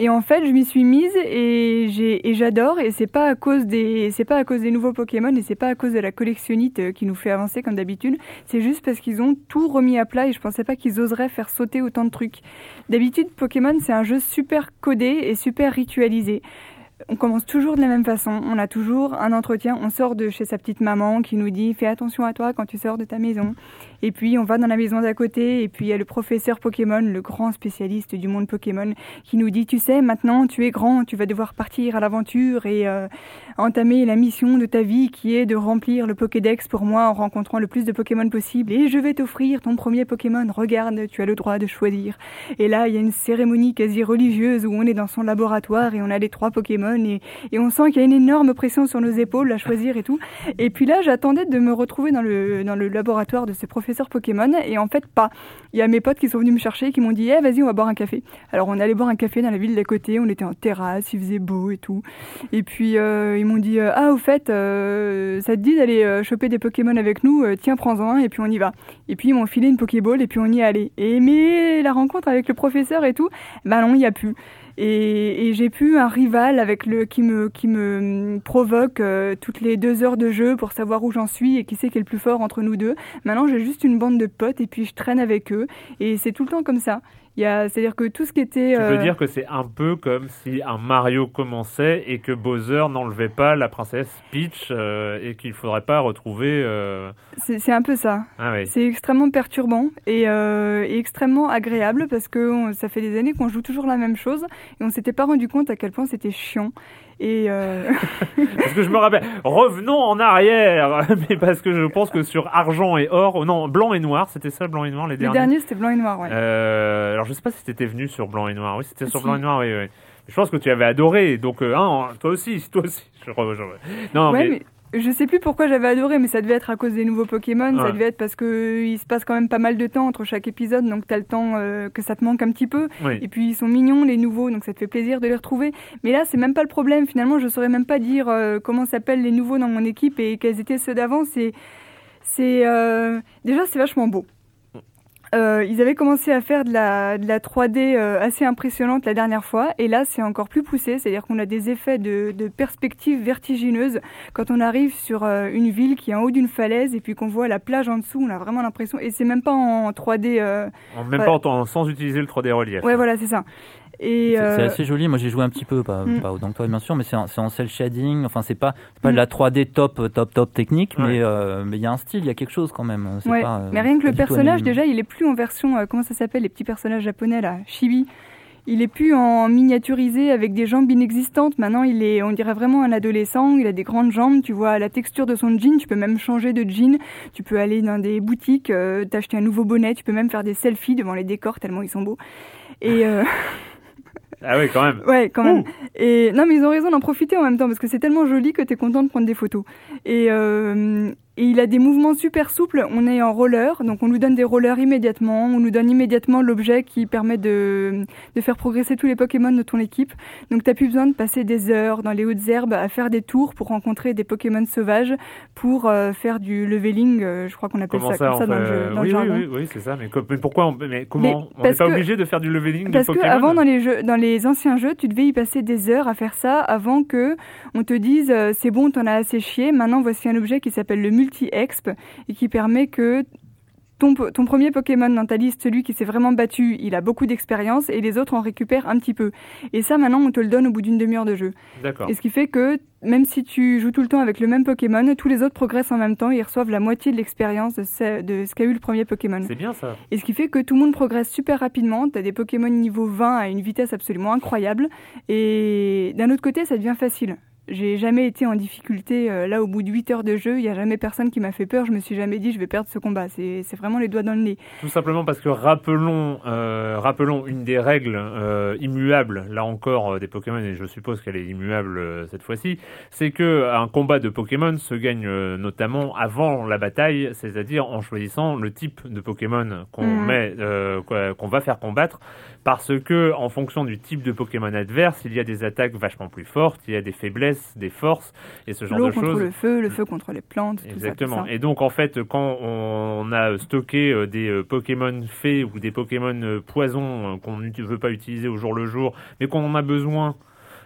et en fait, je m'y suis mise et j'adore. Et c'est pas à cause des c'est pas à cause des nouveaux Pokémon et c'est pas à cause de la collectionnite euh, qui nous fait avancer comme d'habitude, c'est juste parce qu'ils ont tout remis à plat et je pensais pas qu'ils oseraient faire sauter autant de trucs. D'habitude, Pokémon, c'est un jeu super codé et super ritualisé on commence toujours de la même façon. On a toujours un entretien. On sort de chez sa petite maman qui nous dit fais attention à toi quand tu sors de ta maison. Et puis on va dans la maison d'à côté. Et puis il y a le professeur Pokémon, le grand spécialiste du monde Pokémon, qui nous dit tu sais maintenant tu es grand, tu vas devoir partir à l'aventure et euh, entamer la mission de ta vie qui est de remplir le Pokédex pour moi en rencontrant le plus de Pokémon possible. Et je vais t'offrir ton premier Pokémon. Regarde, tu as le droit de choisir. Et là il y a une cérémonie quasi religieuse où on est dans son laboratoire et on a les trois Pokémon et, on sent qu'il y a une énorme pression sur nos épaules à choisir et tout. Et puis là, j'attendais de me retrouver dans le, dans le laboratoire de ce professeur Pokémon et en fait pas. Il y a mes potes qui sont venus me chercher qui m'ont dit eh, vas-y, on va boire un café. Alors on allait boire un café dans la ville d'à côté, on était en terrasse, il faisait beau et tout. Et puis euh, ils m'ont dit euh, ah au fait, euh, ça te dit d'aller choper des Pokémon avec nous, tiens prends-en un et puis on y va. Et puis ils m'ont filé une Pokéball et puis on y est allé. Et mais la rencontre avec le professeur et tout, bah non, il y a plus. Et, j'ai pu un rival avec le qui me qui me provoque euh, toutes les deux heures de jeu pour savoir où j'en suis et qui c'est qui est le plus fort entre nous deux. Maintenant, j'ai juste une bande de potes et puis je traîne avec eux et c'est tout le temps comme ça. C'est-à-dire que tout ce qui était. Tu veux euh, dire que c'est un peu comme si un Mario commençait et que Bowser n'enlevait pas la princesse Peach euh, et qu'il ne faudrait pas retrouver. Euh, c'est un peu ça. Ah c'est extrêmement perturbant et, et, extrêmement agréable parce que ça fait des années qu'on joue toujours la même chose et on s'était pas rendu compte à quel point c'était chiant. Et euh, parce que je me rappelle, revenons en arrière, mais parce que je pense que sur argent et or, non, blanc et noir, c'était ça, blanc et noir les derniers. Les derniers, c'était blanc et noir, ouais. Euh, alors je sais pas si t'étais venu sur blanc et noir. Oui, c'était sur blanc et noir, oui, oui. Je pense que tu avais adoré, donc euh, hein, toi aussi, toi aussi. Je, Non, mais je sais plus pourquoi j'avais adoré, mais ça devait être à cause des nouveaux Pokémon. Ça devait être parce que il se passe quand même pas mal de temps entre chaque épisode, donc t'as le temps euh, que ça te manque un petit peu. Et puis ils sont mignons les nouveaux, donc ça te fait plaisir de les retrouver. Mais là, c'est même pas le problème. Finalement, je saurais même pas dire euh, comment s'appellent les nouveaux dans mon équipe et quels étaient ceux d'avant. C'est, c'est euh, déjà c'est vachement beau. Euh, ils avaient commencé à faire de la, de la 3D euh, assez impressionnante la dernière fois, et là c'est encore plus poussé, c'est-à-dire qu'on a des effets de, de perspective vertigineuse quand on arrive sur euh, une ville qui est en haut d'une falaise et puis qu'on voit la plage en dessous, on a vraiment l'impression, et c'est même pas en 3D. en même pas en, sans utiliser le 3D relief. Ouais, voilà, c'est ça. C'est euh, assez joli. Moi, j'ai joué un petit peu, pas, mm. pas autant que toi, bien sûr, mais c'est en, en cel shading. Enfin, c'est pas, pas de la 3D mm. top, top, top technique, mais euh, mais il y a un style, il y a quelque chose quand même. Ouais. Pas, mais rien que le personnage, déjà, il est plus en version, euh, comment ça s'appelle, les petits personnages japonais là, chibi. Il est plus en miniaturisé avec des jambes inexistantes. Maintenant, il est, on dirait vraiment un adolescent. Il a des grandes jambes. Tu vois la texture de son jean. Tu peux même changer de jean. Tu peux aller dans des boutiques, t'acheter un nouveau bonnet. Tu peux même faire des selfies devant les décors tellement ils sont beaux. Et Ah oui, quand même. Ouais, quand même. Et non, mais ils ont raison d'en profiter en même temps parce que c'est tellement joli que tu es content de prendre des photos. Et, euh, et il a des mouvements super souples. On est en roller, donc on nous donne des rollers immédiatement. On nous donne immédiatement l'objet qui permet de, de faire progresser tous les Pokémon de ton équipe. Donc t'as plus besoin de passer des heures dans les hautes herbes à faire des tours pour rencontrer des Pokémon sauvages, pour euh, faire du leveling. Euh, je crois qu'on appelle ça, comme ça dans le jeu. oui, oui, oui, oui, c'est ça. Mais, mais, pourquoi on, mais comment On n'est pas obligé de faire du leveling Parce qu'avant, dans les jeux, dans les anciens jeux, tu devais y passer des heures à faire ça avant que on te dise euh, c'est bon, t'en as assez chié. Maintenant, voici un objet qui s'appelle le multi-exp et qui permet que ton, ton, premier Pokémon dans ta liste, celui qui s'est vraiment battu, il a beaucoup d'expérience et les autres en récupèrent un petit peu. Et ça, maintenant, on te le donne au bout d'une demi-heure de jeu. D'accord. Et ce qui fait que même si tu joues tout le temps avec le même Pokémon, tous les autres progressent en même temps et ils reçoivent la moitié de l'expérience de ce, qu'a eu le premier Pokémon. C'est bien ça. Et ce qui fait que tout le monde progresse super rapidement. Tu as des Pokémon niveau 20 à une vitesse absolument incroyable. Et d'un autre côté, ça devient facile. J'ai jamais été en difficulté. Euh, là, au bout de 8 heures de jeu, il n'y a jamais personne qui m'a fait peur. Je me suis jamais dit je vais perdre ce combat. C'est vraiment les doigts dans le nez. Tout simplement parce que rappelons, euh, rappelons une des règles euh, immuables, là encore, des Pokémon, et je suppose qu'elle est immuable cette fois-ci, c'est que un combat de Pokémon se gagne notamment avant la bataille, c'est-à-dire en choisissant le type de Pokémon qu'on mhm. met, qu'on va faire combattre, parce que en fonction du type de Pokémon adverse, il y a des attaques vachement plus fortes, il y a des faiblesses des forces et ce genre L'eau de choses. contre le feu, le feu contre les plantes, tout ça, tout Exactement. ça. Et donc en fait, quand on a stocké euh, des euh, Pokémon fées ou des Pokémon euh, poison qu'on ne veut pas utiliser au jour le jour, mais qu'on en a besoin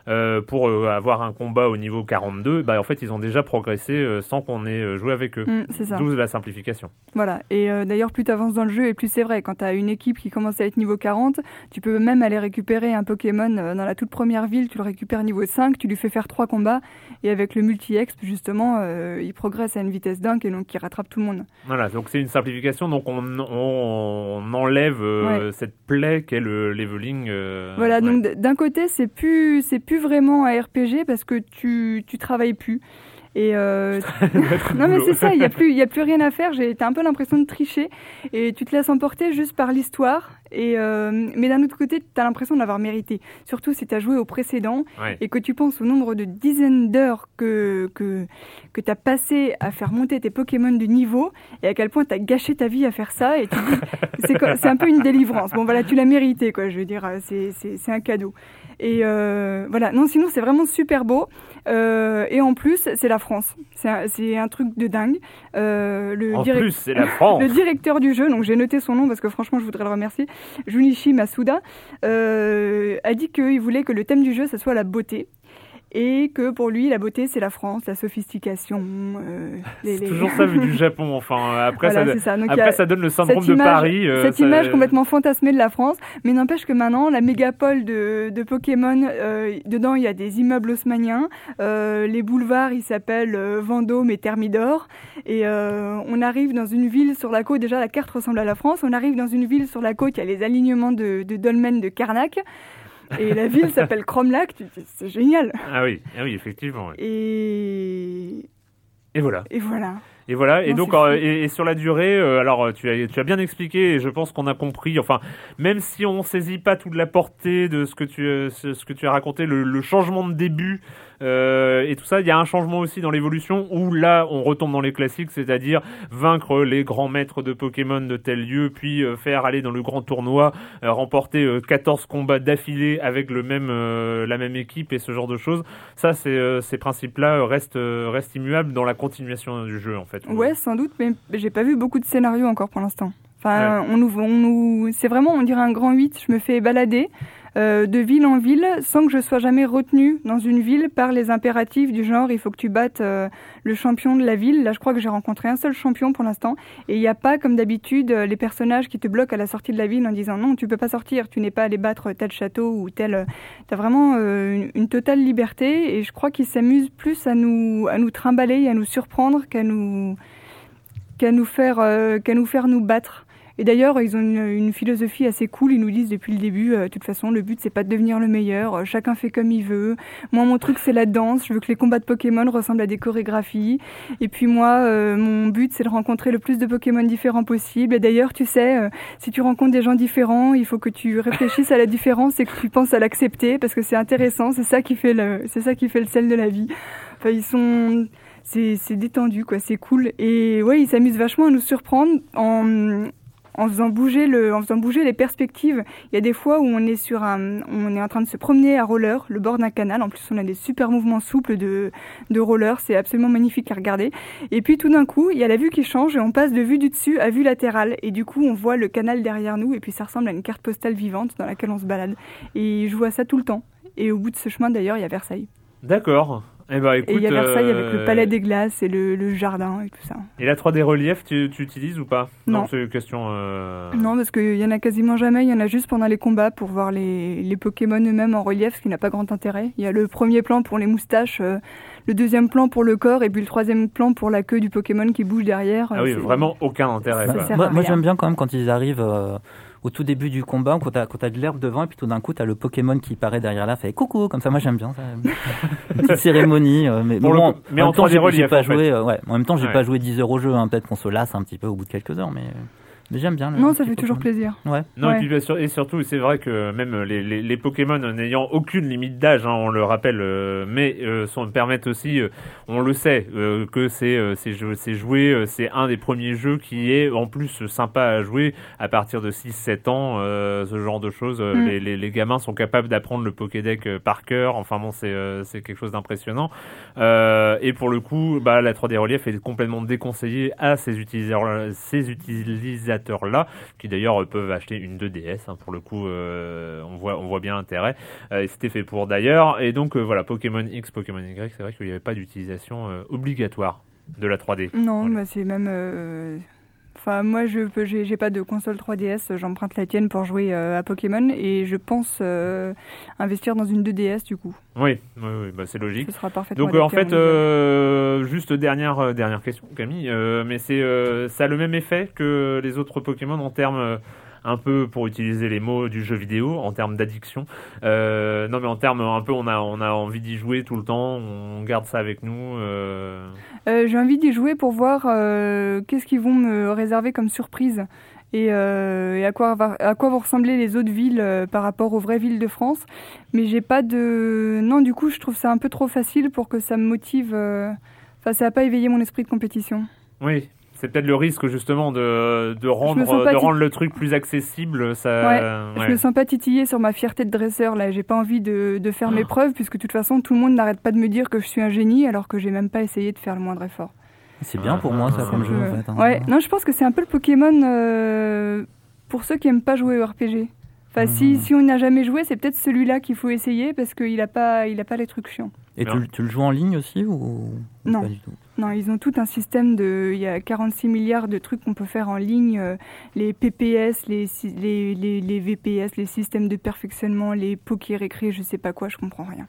euh, pour euh, avoir un combat au niveau 42, bah en fait ils ont déjà progressé euh, sans qu'on ait joué avec eux. Mm, c'est ça. D'où la simplification. Voilà. Et d'ailleurs, plus tu avances dans le jeu, et plus c'est vrai. Quand tu as une équipe qui commence à être niveau 40, tu peux même aller récupérer un Pokémon dans la toute première ville, tu le récupères niveau 5, tu lui fais faire trois combats, et avec le multi-exp, justement, il progresse à une vitesse dingue et donc il rattrape tout le monde. Voilà, donc c'est une simplification, donc on, on, on enlève cette plaie qu'est le leveling. Voilà, ouais. donc d'un côté, c'est plus, c'est plus vraiment un RPG parce que tu, tu travailles plus. Et euh, non mais c'est ça, il y a plus, il y a plus rien à faire. J'ai, un peu l'impression de tricher et tu te laisses emporter juste par l'histoire. Et euh, mais d'un autre côté, t'as l'impression d'avoir mérité. Surtout si t'as joué au précédent Ouais. et que tu penses au nombre de dizaines d'heures que que que t'as passé à faire monter tes Pokémon de niveau et à quel point t'as gâché ta vie à faire ça. Et tu dis, c'est un peu une délivrance. Bon voilà, tu l'as mérité quoi. Je veux dire, c'est c'est c'est un cadeau. Et euh, voilà, non, sinon c'est vraiment super beau. Euh, et en plus, c'est la France. C'est un, truc de dingue. Euh, le, En plus, c'est la France. le directeur du jeu, donc j'ai noté son nom parce que franchement, je voudrais le remercier, Junichi Masuda, a dit qu'il voulait que le thème du jeu, ça soit la beauté. Et que pour lui, la beauté, c'est la France, la sophistication. euh, les- C'est les- toujours ça vu du Japon. Enfin, après, Voilà, ça, c'est ça. Donc, il y après ça donne le syndrome de Paris. euh, cette ça- image complètement fantasmée de la France, mais n'empêche que maintenant, la mégapole de, de Pokémon, euh, dedans, il y a des immeubles haussmanniens, euh, les boulevards, ils s'appellent euh, Vendôme et Thermidor, et euh, on arrive dans une ville sur la côte, déjà la carte ressemble à la France, on arrive dans une ville sur la côte, il y a les alignements de, de dolmens de Karnak, et la ville s'appelle Cromlac, tu te dis, c'est génial. Ah oui, ah oui, effectivement. Et, Et voilà. et voilà. Et voilà. Et donc, euh, et, et sur la durée, euh, alors tu as, tu as bien expliqué, et je pense qu'on a compris. Enfin, même si on saisit pas toute la portée de ce que tu, euh, ce, ce que tu as raconté, le, le changement de début euh, et tout ça, il y a un changement aussi dans l'évolution où là, on retombe dans les classiques, c'est-à-dire vaincre les grands maîtres de Pokémon de tel lieu, puis euh, faire aller dans le grand tournoi, euh, remporter euh, 14 combats d'affilée avec le même, la même équipe et ce genre de choses. Ça, ces principes-là restent, restent immuables dans la continuation du jeu, en fait. Ouais, sans doute, mais j'ai pas vu beaucoup de scénarios encore pour l'instant. Enfin, on nous, on nous, c'est vraiment, on dirait un grand 8. Je me fais balader euh, de ville en ville sans que je sois jamais retenue dans une ville par les impératifs du genre il faut que tu battes euh, le champion de la ville. Là, je crois que j'ai rencontré un seul champion pour l'instant. Et il n'y a pas, comme d'habitude, euh, les personnages qui te bloquent à la sortie de la ville en disant non, tu peux pas sortir, tu n'es pas allé battre tel château ou tel. T'as vraiment euh, une, une totale liberté et je crois qu'ils s'amusent plus à nous, à nous trimballer à nous surprendre qu'à nous qu'à nous faire euh, qu'à nous faire nous battre. Et d'ailleurs, ils ont une, philosophie assez cool. Ils nous disent depuis le début, euh, de toute façon, le but c'est pas de devenir le meilleur. Euh, chacun fait comme il veut. Moi, mon truc c'est la danse. Je veux que les combats de Pokémon ressemblent à des chorégraphies. Et puis moi, euh, mon but c'est de rencontrer le plus de Pokémon différents possible. Et d'ailleurs, tu sais, si tu rencontres des gens différents, il faut que tu réfléchisses à la différence et que tu penses à l'accepter parce que c'est intéressant. C'est ça qui fait le, c'est ça qui fait le sel de la vie. Enfin, ils sont c'est détendu quoi, c'est cool et ouais, ils s'amusent vachement à nous surprendre en en faisant bouger en faisant bouger les perspectives. Il y a des fois où on est sur un on est en train de se promener à roller, le bord d'un canal. En plus, on a des super mouvements souples de de roller, c'est absolument magnifique à regarder. Et puis tout d'un coup, il y a la vue qui change et on passe de vue du dessus à vue latérale et du coup, on voit le canal derrière nous et puis ça ressemble à une carte postale vivante dans laquelle on se balade. Et je vois ça tout le temps. Et au bout de ce chemin d'ailleurs, il y a Versailles. D'accord. Eh ben, écoute, Et il y a Versailles euh, avec le palais des glaces et le, le jardin et tout ça. Et la 3D relief, tu, tu utilises ou pas? Non. c'est une question. euh, Non, parce qu'il y en a quasiment jamais. Il y en a juste pendant les combats pour voir les, les Pokémon eux-mêmes en relief, ce qui n'a pas grand intérêt. Il y a le premier plan pour les moustaches, euh, le deuxième plan pour le corps, et puis le troisième plan pour la queue du Pokémon qui bouge derrière. Ah oui, vraiment aucun intérêt. Moi, moi, j'aime bien quand même quand ils arrivent euh, au tout début du combat, quand t'as, quand t'as de l'herbe devant, et puis tout d'un coup t'as le Pokémon qui paraît derrière là, fait coucou, comme ça moi j'aime bien ça. Une petite cérémonie. euh, mais bon, le en- coup- mais en en même temps, 3D j'ai, pas en fait. joué, euh, ouais, en même temps j'ai Ouais. pas joué 10 heures au jeu, hein, peut-être qu'on se lasse un petit peu au bout de quelques heures, mais. Mais j'aime bien. le Non, ça fait toujours Pokémon. plaisir. Ouais. Non, Ouais. et, puis, et surtout, c'est vrai que même les, les, les Pokémon n'ayant aucune limite d'âge, hein, on le rappelle, euh, mais euh, sont, permettent aussi, euh, on le sait, euh, que c'est euh, c'est jou- c'est joué, euh, c'est un des premiers jeux qui est en plus sympa à jouer à partir de 6-7 ans, euh, ce genre de choses. Mm. les, les, les gamins sont capables d'apprendre le Pokédex par cœur, enfin bon, c'est euh, c'est quelque chose d'impressionnant. Euh, et pour le coup, bah, la 3D Relief est complètement déconseillée à ces utilisateurs, ces utilisateurs-là, qui d'ailleurs euh, peuvent acheter une 2DS. hein, pour le coup, euh, on voit, on voit bien l'intérêt. Euh, c'était fait pour d'ailleurs. Et donc voilà, Pokémon X, Pokémon Y, c'est vrai qu'il n'y avait pas d'utilisation obligatoire de la 3D. Non, Voilà. bah, c'est même. euh, Enfin, moi, je j'ai, pas de console 3DS. J'emprunte la tienne pour jouer euh, à Pokémon et je pense euh, investir dans une 2DS du coup. Oui, oui, oui, bah, c'est logique. Ce sera parfaitement. Donc en fait, euh, juste dernière euh, dernière question, Camille, mais c'est euh, ça a le même effet que les autres Pokémon en termes un peu pour utiliser les mots du jeu vidéo en termes d'addiction. Euh, non mais en termes un peu on a on a envie d'y jouer tout le temps, on garde ça avec nous. euh. Euh, j'ai envie d'y jouer pour voir qu'est-ce qu'ils vont me réserver comme surprise et, euh, et à, quoi, à quoi vont ressembler les autres villes euh, par rapport aux vraies villes de France. Mais j'ai pas de. Non, du coup, je trouve ça un peu trop facile pour que ça me motive. euh, Enfin, ça va pas éveiller mon esprit de compétition. Oui. C'est peut-être le risque justement de, de rendre, de le truc plus accessible. Ça, Je me sens pas titillée sur ma fierté de dresseur là. J'ai pas envie de, de faire mes preuves puisque de toute façon tout le monde n'arrête pas de me dire que je suis un génie alors que j'ai même pas essayé de faire le moindre effort. C'est bien pour moi, ça, Ah, comme jeu, en fait. hein. Ouais, non, je pense que c'est un peu le Pokémon euh, pour ceux qui aiment pas jouer au RPG. Enfin, si, Mhm. si on n'a jamais joué, c'est peut-être celui-là qu'il faut essayer parce qu'il a pas, il a pas les trucs chiants. Et tu, tu le joues en ligne aussi ou ou Non. Pas du tout? Non, ils ont tout un système de. Il y a 46 milliards de trucs qu'on peut faire en ligne. euh, les PPS, les, les, les, les VPS, les systèmes de perfectionnement, les Poké-récré, je sais pas quoi, je comprends rien.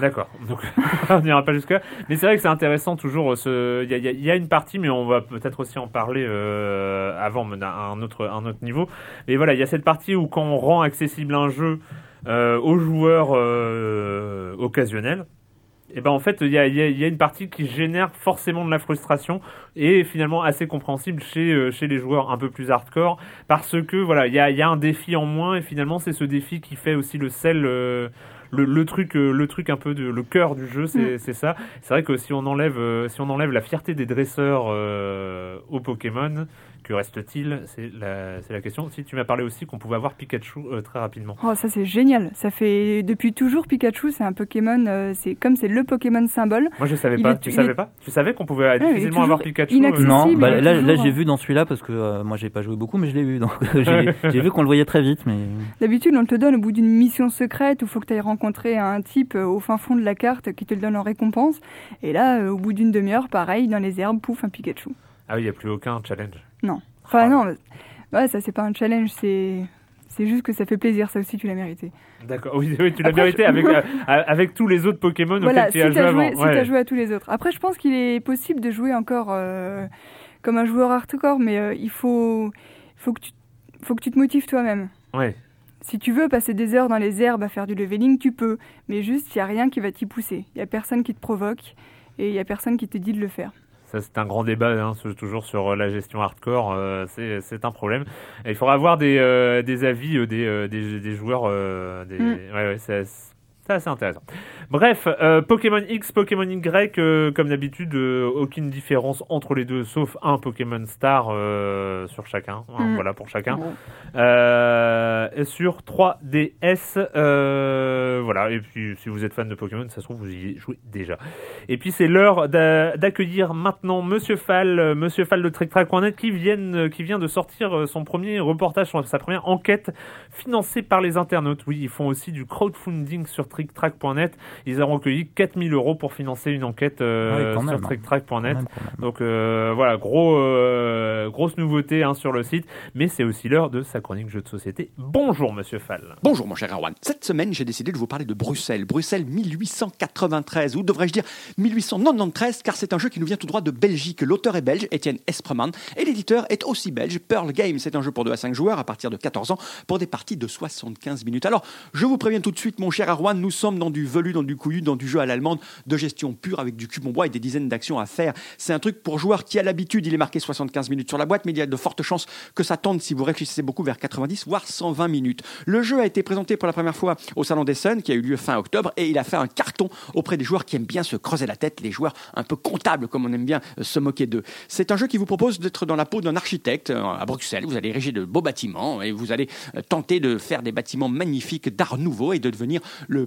D'accord. Donc on n'ira pas jusque là. Mais c'est vrai que c'est intéressant toujours. euh, Ce... Il, y a, y y une partie, mais on va peut-être aussi en parler euh, avant, mais à un autre, un autre niveau. Mais voilà, il y a cette partie où quand on rend accessible un jeu euh, aux joueurs euh, occasionnels. Et ben en fait, il y a, il y a- il y a une partie qui génère forcément de la frustration et finalement assez compréhensible chez, euh, chez les joueurs un peu plus hardcore parce que voilà, il y a, il y a un défi en moins et finalement c'est ce défi qui fait aussi le sel, euh, le, le truc, euh, le truc un peu de, le cœur du jeu, c'est c'est ça. C'est vrai que si on enlève, si on enlève la fierté des dresseurs euh, au Pokémon, que reste-t-il? C'est la, c'est la question. Si tu m'as parlé aussi qu'on pouvait avoir Pikachu euh, très rapidement. Oh, ça c'est génial. Ça fait depuis toujours Pikachu, c'est un Pokémon. euh, c'est comme c'est le Pokémon symbole. Moi je savais Il pas. est- tu savais est- pas? Tu savais qu'on pouvait il est difficilement avoir Pikachu euh. Non, bah, là, j'ai vu dans celui-là parce que euh, moi j'ai pas joué beaucoup, mais je l'ai vu. Donc j'ai j'ai vu qu'on le voyait très vite, mais D'habitude, on te le donne au bout d'une mission secrète où il faut que tu ailles rencontrer un type au fin fond de la carte qui te le donne en récompense. Et là, au bout d'une demi-heure, pareil, dans les herbes, pouf, un Pikachu. Ah oui, il n'y a plus aucun challenge. Enfin, Ah. non, mais- ouais, ça c'est pas un challenge, c'est. C'est juste que ça fait plaisir, ça aussi tu l'as mérité. D'accord. Oui, oui, tu l'as mérité je- avec, euh, avec tous les autres Pokémon Voilà, auxquels si tu as joué avant. joué, si Ouais. t'as joué à tous les autres. Après, je pense qu'il est possible de jouer encore euh, comme un joueur hardcore, mais euh, il faut, faut, que tu, faut que tu te motives toi-même. Ouais. Si tu veux passer des heures dans les herbes à faire du leveling, tu peux, mais juste, il n'y a rien qui va t'y pousser. Il n'y a personne qui te provoque et il n'y a personne qui te dit de le faire. Ça, c'est un grand débat, hein, toujours sur euh, la gestion hardcore. euh, c'est, c'est un problème. Et il faudra avoir des, euh, des avis euh, des, euh, des, des joueurs. euh, des... Mm. Ouais, ouais, c'est, c'est assez intéressant. Bref, euh, Pokémon X, Pokémon Y, euh, comme d'habitude, euh, aucune différence entre les deux, sauf un Pokémon Star euh, sur chacun. hein, Mm. Voilà, pour chacun. Sur 3DS, euh, voilà. Et puis, si vous êtes fan de Pokémon, ça se trouve, vous y jouez déjà. Et puis, c'est l'heure d'a- d'accueillir maintenant Monsieur Fall, Monsieur Fall de TrickTrack.net, qui, qui vient de sortir son premier reportage, sa première enquête financée par les internautes. Oui, ils font aussi du crowdfunding sur TrickTrack.net. Ils ont recueilli 4000 euros pour financer une enquête euh, Ah quand sur même. TrickTrack.net. Donc euh, voilà, gros, euh, grosse nouveauté hein, sur le site, mais c'est aussi l'heure de sa chronique jeux de société. Bonjour Monsieur Fall. Bonjour mon cher Erwan. Cette semaine, j'ai décidé de vous parler de Bruxelles. Bruxelles 1893, ou devrais-je dire 1893, car c'est un jeu qui nous vient tout droit de Belgique. L'auteur est belge, Étienne Espreman, et l'éditeur est aussi belge, Pearl Games. C'est un jeu pour 2 à 5 joueurs à partir de 14 ans pour des parties de 75 minutes. Alors, je vous préviens tout de suite, mon cher Erwan, nous sommes dans du velu, dans du couillu, dans du jeu à l'allemande, de gestion pure avec du cube en bois et des dizaines d'actions à faire. C'est un truc pour joueur qui a l'habitude, il est marqué 75 minutes sur la boîte, mais il y a de fortes chances que ça tente si vous réfléchissez beaucoup vers 90 voire 120 minutes. Le jeu a été présenté pour la première fois au Salon des Suns qui a eu lieu fin octobre et il a fait un carton auprès des joueurs qui aiment bien se creuser la tête, les joueurs un peu comptables comme on aime bien euh, se moquer d'eux. C'est un jeu qui vous propose d'être dans la peau d'un architecte euh, à Bruxelles. Vous allez ériger de beaux bâtiments et vous allez euh, tenter de faire des bâtiments magnifiques d'art nouveau et de devenir le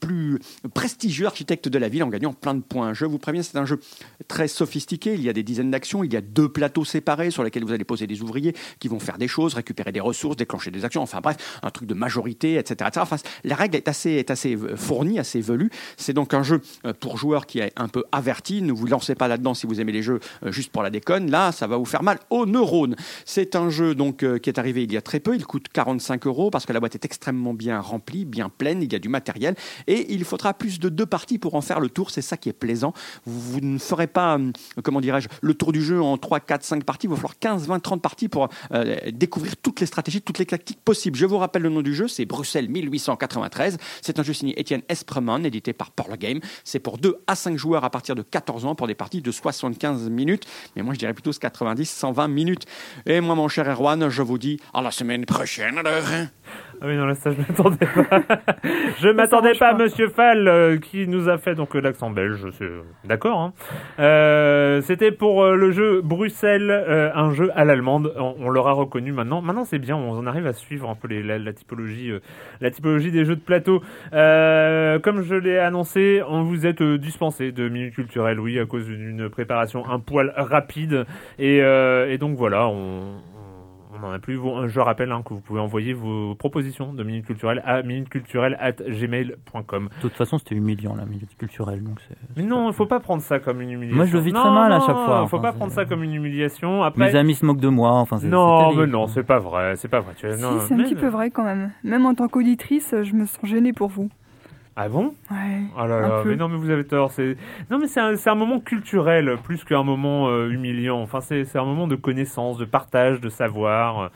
plus prestigieux architecte de la ville en gagnant plein de points. Je vous préviens, c'est un jeu très sophistiqué. Il y a des dizaines d'actions. Il y a deux plateaux séparés sur lesquels vous allez poser des ouvriers qui vont faire des choses, récupérer des ressources, déclencher des actions. Enfin bref, un truc de majorité, etc. Enfin, la règle est assez, est assez fournie, assez velue. C'est donc un jeu euh, pour joueurs qui est un peu averti. Ne vous lancez pas là-dedans si vous aimez les jeux euh, juste pour la déconne. Là, ça va vous faire mal aux neurones. C'est un jeu donc euh, qui est arrivé il y a très peu. Il coûte 45 euros parce que la boîte est extrêmement bien remplie, bien pleine. Il y a du matériel et il faudra plus de deux parties pour en faire le tour. C'est ça qui est plaisant. Vous, ne ferez pas, hum, comment dirais-je, le tour du jeu en 3, 4, 5 parties. Il va falloir 15, 20, 30 parties pour euh, découvrir toutes les stratégies, toutes les tactiques possibles. Je vous rappelle le nom du jeu, c'est Bruxelles 1893. C'est un jeu signé Étienne Espreman, édité par Pearl Game. C'est pour 2 à 5 joueurs à partir de 14 ans pour des parties de 75 minutes. Mais moi, je dirais plutôt 90, 120 minutes. Et moi, mon cher Erwan, je vous dis à la semaine prochaine alors. Ah oui, non, là, ça, je m'attendais pas. je m'attendais pas Monsieur Fall, euh, qui nous a fait donc euh, l'accent belge. D'accord. Hein. Euh, C'était pour euh, le jeu Bruxelles, un jeu à l'allemande. On, l'aura reconnu maintenant. Maintenant, c'est bien. On en arrive à suivre un peu la, typologie, la typologie des jeux de plateau. comme je l'ai annoncé, on vous êtes dispensé de minutes culturelles, oui, à cause d'une préparation un poil rapide. Et, et donc voilà, on on n'en a plus. Je rappelle hein, que vous pouvez envoyer vos propositions de minutes culturelles à minutesculturelles@gmail.com. De toute façon, c'était humiliant la minute culturelle, donc Mais non, il ne faut pas prendre ça comme une humiliation. Moi, je le vis très mal à chaque fois. Il faut pas prendre ça comme une humiliation. Après... Mes amis se moquent de moi. Enfin, non, mais non, c'est pas vrai, c'est pas vrai. c'est un petit peu vrai quand même. Même en tant qu'auditrice, je me sens gênée pour vous. Ah bon? Ouais. Oh là là, mais non, mais vous avez tort. C'est non, mais c'est un, un, moment culturel plus qu'un moment euh, humiliant. Enfin, c'est un moment de connaissance, de partage, de savoir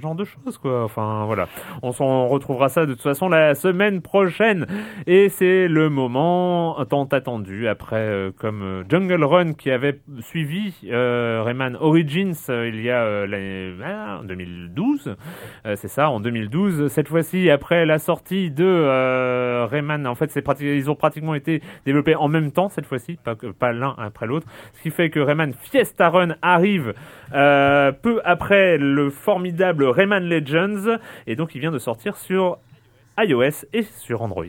genre de choses quoi. Enfin voilà, on s'en retrouvera ça de toute façon la semaine prochaine et c'est le moment tant attendu après euh, comme euh, Jungle Run qui avait suivi euh, Rayman Origins il y a l'année en 2012, c'est ça en 2012. Cette fois-ci après la sortie de Rayman, en fait c'est ils ont pratiquement été développés en même temps cette fois-ci, pas pas l'un après l'autre, ce qui fait que Rayman Fiesta Run arrive peu après le formidable Rayman Legends, et donc il vient de sortir sur iOS et sur Android.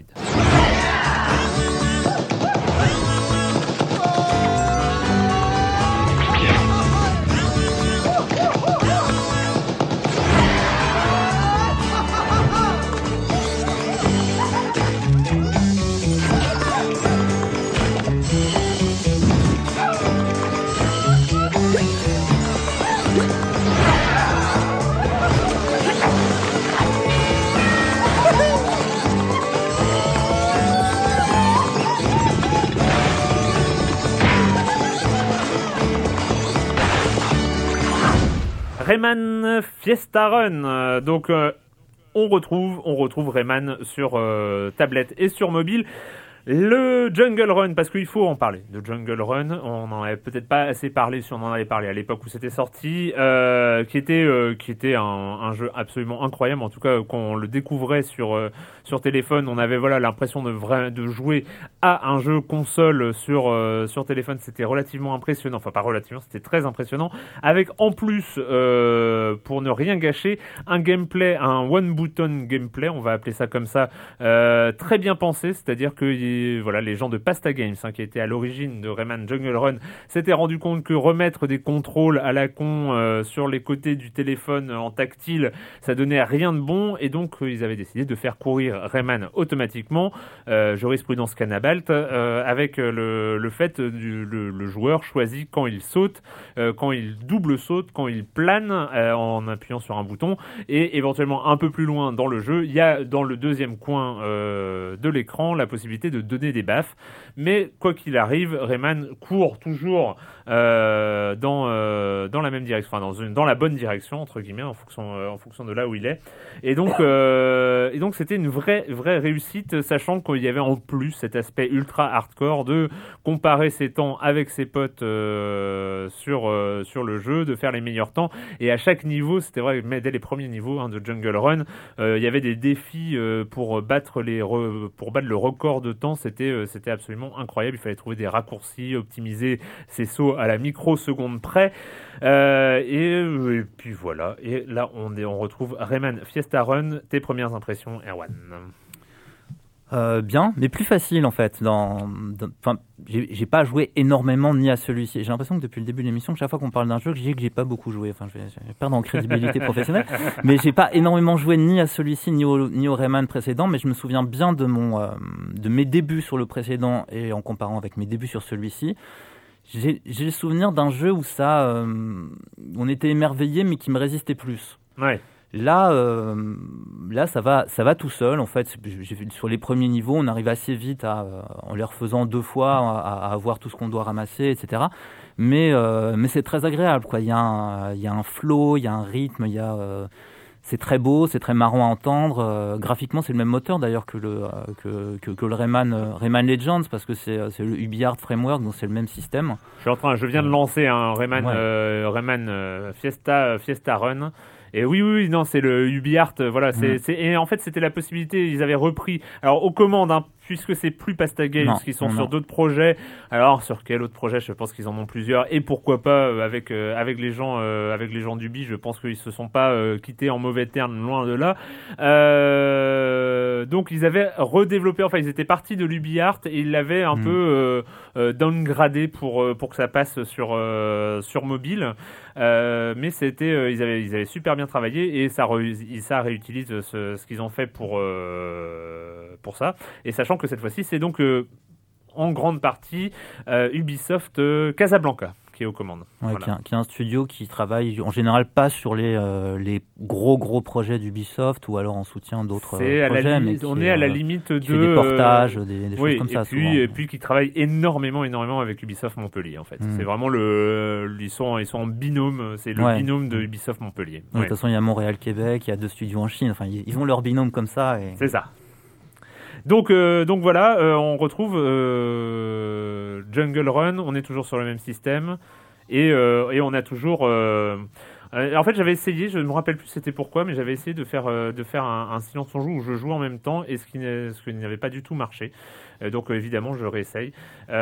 Rayman Fiesta Run. Donc euh, on retrouve, on retrouve Rayman sur euh, tablette et sur mobile. Le Jungle Run, parce qu'il faut en parler. De Jungle Run, on n'en avait peut-être pas assez parlé si on en avait parlé à l'époque où c'était sorti, euh, qui était, euh, qui était un, jeu absolument incroyable, en tout cas quand on le découvrait sur, euh, sur téléphone, on avait voilà l'impression de, de jouer à un jeu console sur, sur téléphone, c'était relativement impressionnant, enfin pas relativement, c'était très impressionnant, avec en plus, pour ne rien gâcher, un gameplay, un one-button gameplay, on va appeler ça comme ça, très bien pensé, c'est-à-dire que voilà, les gens de Pasta Games, hein, qui étaient à l'origine de Rayman Jungle Run, s'étaient rendu compte que remettre des contrôles à la con euh, sur les côtés du téléphone en tactile, ça donnait rien de bon, et donc euh, ils avaient décidé de faire courir Rayman automatiquement, euh, jurisprudence Canabalt, avec le, fait du le, le, joueur choisit quand il saute, quand il double saute, quand il plane en appuyant sur un bouton, et éventuellement un peu plus loin dans le jeu, il y a dans le deuxième coin de l'écran la possibilité de donner des baffes. Mais quoi qu'il arrive, Rayman court toujours euh, dans, euh, dans la même direction, dans, dans la bonne direction, entre guillemets, en fonction, euh, en fonction de là où il est. Et donc, et donc c'était une vraie, vraie réussite, sachant qu'il y avait en plus cet aspect ultra hardcore de comparer ses temps avec ses potes sur, sur le jeu, de faire les meilleurs temps. Et à chaque niveau, c'était vrai, mais dès les premiers niveaux hein, de Jungle Run, il y avait des défis pour, battre les pour battre le record de temps. C'était c'était absolument incroyable. Il fallait trouver des raccourcis, optimiser ses sauts à la microseconde près. Euh, et, puis voilà. Et là, on, on retrouve Rayman Fiesta Run. Tes premières impressions, Erwan euh, bien, mais plus facile en fait. Dans, enfin, j'ai pas joué énormément ni à celui-ci. J'ai l'impression que depuis le début de l'émission, chaque fois qu'on parle d'un jeu, je dis que j'ai pas beaucoup joué. Enfin, je vais, perdre en crédibilité professionnelle. Mais j'ai pas énormément joué ni à celui-ci ni au, ni au Rayman précédent. Mais je me souviens bien de mon, euh, de mes débuts sur le précédent et en comparant avec mes débuts sur celui-ci. J'ai le souvenir d'un jeu où ça, euh, on était émerveillé, mais qui me résistait plus. Ouais. Là, euh, là, ça va, ça va tout seul. En fait, sur les premiers niveaux, on arrive assez vite à, euh, en les refaisant deux fois, à, avoir tout ce qu'on doit ramasser, etc. Mais, euh, mais c'est très agréable. Quoi. Il y a un, il y a un flow, il y a un rythme, il y a c'est très beau, c'est très marrant à entendre. graphiquement, c'est le même moteur d'ailleurs que le, que, que, le Rayman, Rayman Legends parce que c'est le UbiArt Framework, donc c'est le même système. Je suis en train, je viens de lancer un Rayman, Rayman Fiesta, Fiesta Run. Et oui, oui, non, c'est le UbiArt. Voilà, c'est, mm. et en fait, c'était la possibilité. Ils avaient repris. Alors, aux commandes, hein, puisque c'est plus Pasta Games qui sont sur d'autres projets. Alors sur quel autre projet? Je pense qu'ils en ont plusieurs et pourquoi pas euh, avec euh, avec les gens euh, avec les gens d'Ubi. Je pense qu'ils se sont pas quittés en mauvais termes loin de là. donc ils avaient redéveloppé. Enfin ils étaient partis de l'UbiArt et ils l'avaient un mm. peu downgradé pour pour que ça passe sur sur mobile. mais c'était ils avaient ils avaient super bien travaillé et ça ça réutilise ce, ce qu'ils ont fait pour pour ça et sachant que cette fois-ci, c'est donc euh, en grande partie euh, Ubisoft euh, Casablanca qui est aux commandes. qui, est un studio qui travaille en général pas sur les, les gros gros projets d'Ubisoft ou alors en soutien d'autres projets. on est à la limite de des portages, des, choses comme et ça. Puis, et puis qui travaille énormément énormément avec Ubisoft Montpellier en fait. Hmm. C'est vraiment le ils sont ils sont en binôme, c'est le binôme de Ubisoft Montpellier. De toute façon, il y a Montréal Québec, il y a deux studios en Chine. Enfin, ils ont leur binôme comme ça. Et... C'est ça. Donc, euh, donc voilà, euh, on retrouve euh, Jungle Run, on est toujours sur le même système, et, et on a toujours... en fait, j'avais essayé, je ne me rappelle plus c'était pourquoi, mais j'avais essayé de faire, de faire un, silence en joue où je joue en même temps, et ce qui, ce qui n'avait pas du tout marché. donc évidemment, je réessaye. voilà.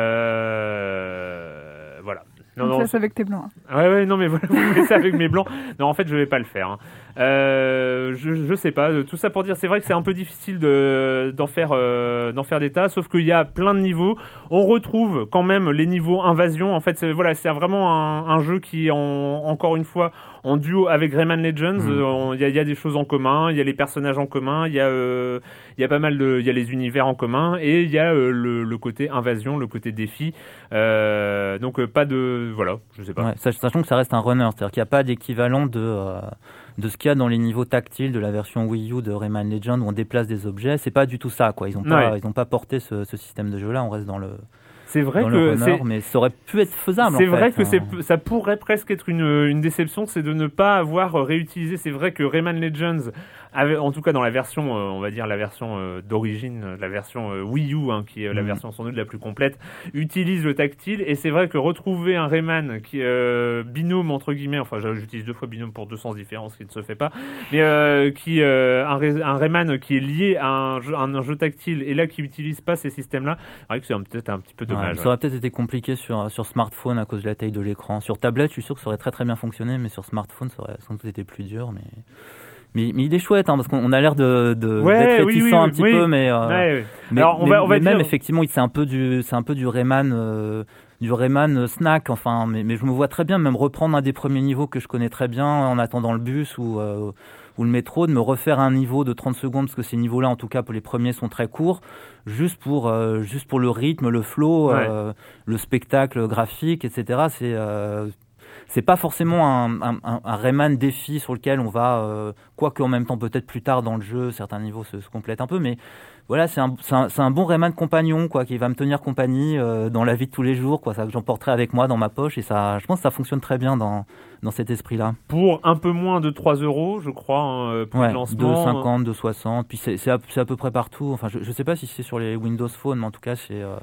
Non, non, ça avec tes blancs. Hein. Ouais, ouais, non, mais voilà, ça avec mes blancs. Non, en fait, je vais pas le faire. Hein. Euh, je, je sais pas. Tout ça pour dire, c'est vrai que c'est un peu difficile de, d'en faire, euh, d'en faire des tas, sauf qu'il y a plein de niveaux. On retrouve quand même les niveaux invasion. En fait, c'est, voilà, c'est vraiment un, un jeu qui, en, encore une fois, en duo avec Rayman Legends, mm. euh, il y, y, a des choses en commun, il y a les personnages en commun, il y a, euh, il y a pas mal de, il y a les univers en commun et il y a euh, le, le, côté invasion, le côté défi. donc pas de, voilà, je sais pas. Ouais, sachant que ça reste un runner, c'est-à-dire qu'il n'y a pas d'équivalent de de ce qu'il y a dans les niveaux tactiles de la version Wii U de Rayman Legend où on déplace des objets. C'est pas du tout ça, quoi. Ils n'ont pas, ils ont pas porté ce, ce système de jeu-là. On reste dans le c'est vrai que c'est mais ça aurait pu être faisable. C'est vrai que hein. ça pourrait presque être une, une déception, c'est de ne pas avoir réutilisé. C'est vrai que Rayman Legends en tout cas dans la version, euh, on va dire la version euh, d'origine, la version euh, Wii U, hein, qui est la mhm. version sans doute la plus complète, utilise le tactile. Et c'est vrai que retrouver un Rayman qui binôme entre guillemets, enfin j'utilise deux fois binôme pour deux sens différents, ce qui ne se fait pas, mais qui un, un, Rayman qui est lié à un jeu, un, jeu tactile et là qui utilise pas ces systèmes-là, c'est c'est peut-être un petit peu dommage. ça aurait peut-être été compliqué sur sur smartphone à cause de la taille de l'écran. Sur tablette, je suis sûr que ça aurait très très bien fonctionné, mais sur smartphone, ça aurait sans doute été plus dur, mais mais, il est chouette hein, parce qu'on a l'air de, de d'être réticent un petit peu mais, euh, mais, Alors, on va, on va même effectivement c'est un peu du c'est un peu du Rayman euh, du Rayman snack enfin mais, je me vois très bien même reprendre un des premiers niveaux que je connais très bien en attendant le bus ou euh, ou le métro de me refaire un niveau de 30 secondes parce que ces niveaux là en tout cas pour les premiers sont très courts juste pour juste pour le rythme le flow le spectacle graphique etc c'est c'est pas forcément un, un, un, un Rayman défi sur lequel on va, euh, quoique en même temps peut-être plus tard dans le jeu, certains niveaux se, se complètent un peu, mais voilà, c'est un, c'est un, bon Rayman compagnon, quoi, qui va me tenir compagnie euh, dans la vie de tous les jours, quoi, ça que j'emporterai avec moi dans ma poche, et ça, je pense que ça fonctionne très bien dans, dans cet esprit-là. Pour un peu moins de 3 euros, je crois, hein, euh, pour Ouais, le lancement. 2,50, 2,60, puis c'est, à, à peu près partout. Enfin, je, je sais pas si c'est sur les Windows Phone, mais en tout cas, c'est, euh,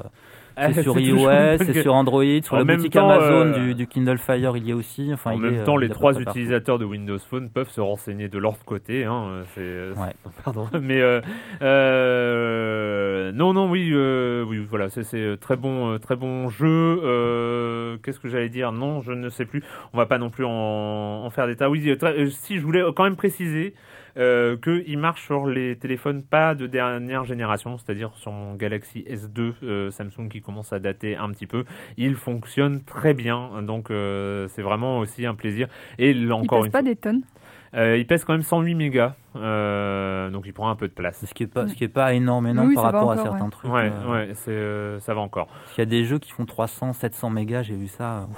c'est sur c'est toujours iOS, c'est sur Android, sur En la même boutique temps, Amazon euh, du, du Kindle Fire, il y a aussi. Enfin, En il même est, temps, euh, les trois utilisateurs de Windows Phone peuvent se renseigner de leur côté. Hein, Ouais. Pardon. Mais euh, euh, non, non, oui, euh, oui, voilà, c'est, très bon, euh, très bon jeu. Euh, qu'est-ce que j'allais dire? Non, je ne sais plus. On va pas non plus en, en faire des tas. Oui, euh, euh, si je voulais quand même préciser. Euh, qu'il marche sur les téléphones pas de dernière génération, c'est-à-dire sur mon Galaxy S2 euh, Samsung qui commence à dater un petit peu. Il fonctionne très bien, donc euh, c'est vraiment aussi un plaisir. Et là, Il encore pèse une pas fois, des tonnes? euh, il pèse quand même 108 mégas, euh, donc il prend un peu de place. Ce qui est pas, ce qui est pas énorme, énorme Oui, par rapport à encore, certains ouais. trucs. Ouais, euh, ouais, euh, ça va encore. Il y a des jeux qui font 300, 700 mégas, j'ai vu ça. ouf.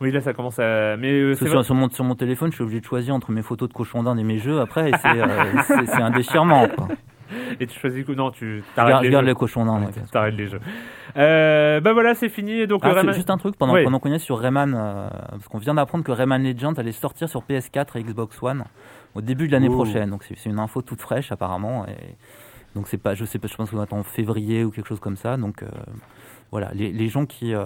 Oui, là ça commence à. Mais euh, sur, vrai- sur mon, sur mon téléphone, je suis obligé de choisir entre mes photos de cochon d'Inde et mes jeux après, c'est euh, un déchirement. Quoi. Et tu choisis non, tu t'arrêtes les jeux. les cochons d'Inde. Ouais. T'arrêtes les jeux. Euh, bah voilà, c'est fini. Donc Ah, Rayman- juste un truc pendant, qu'on est sur Rayman, euh, parce qu'on vient d'apprendre que Rayman Legends allait sortir sur PS4 et Xbox One au début de l'année Oh. prochaine. Donc c'est une info toute fraîche apparemment. Et donc c'est pas, je sais pas, je pense qu'on attend en février ou quelque chose comme ça. Donc euh, voilà, les, les gens qui, euh,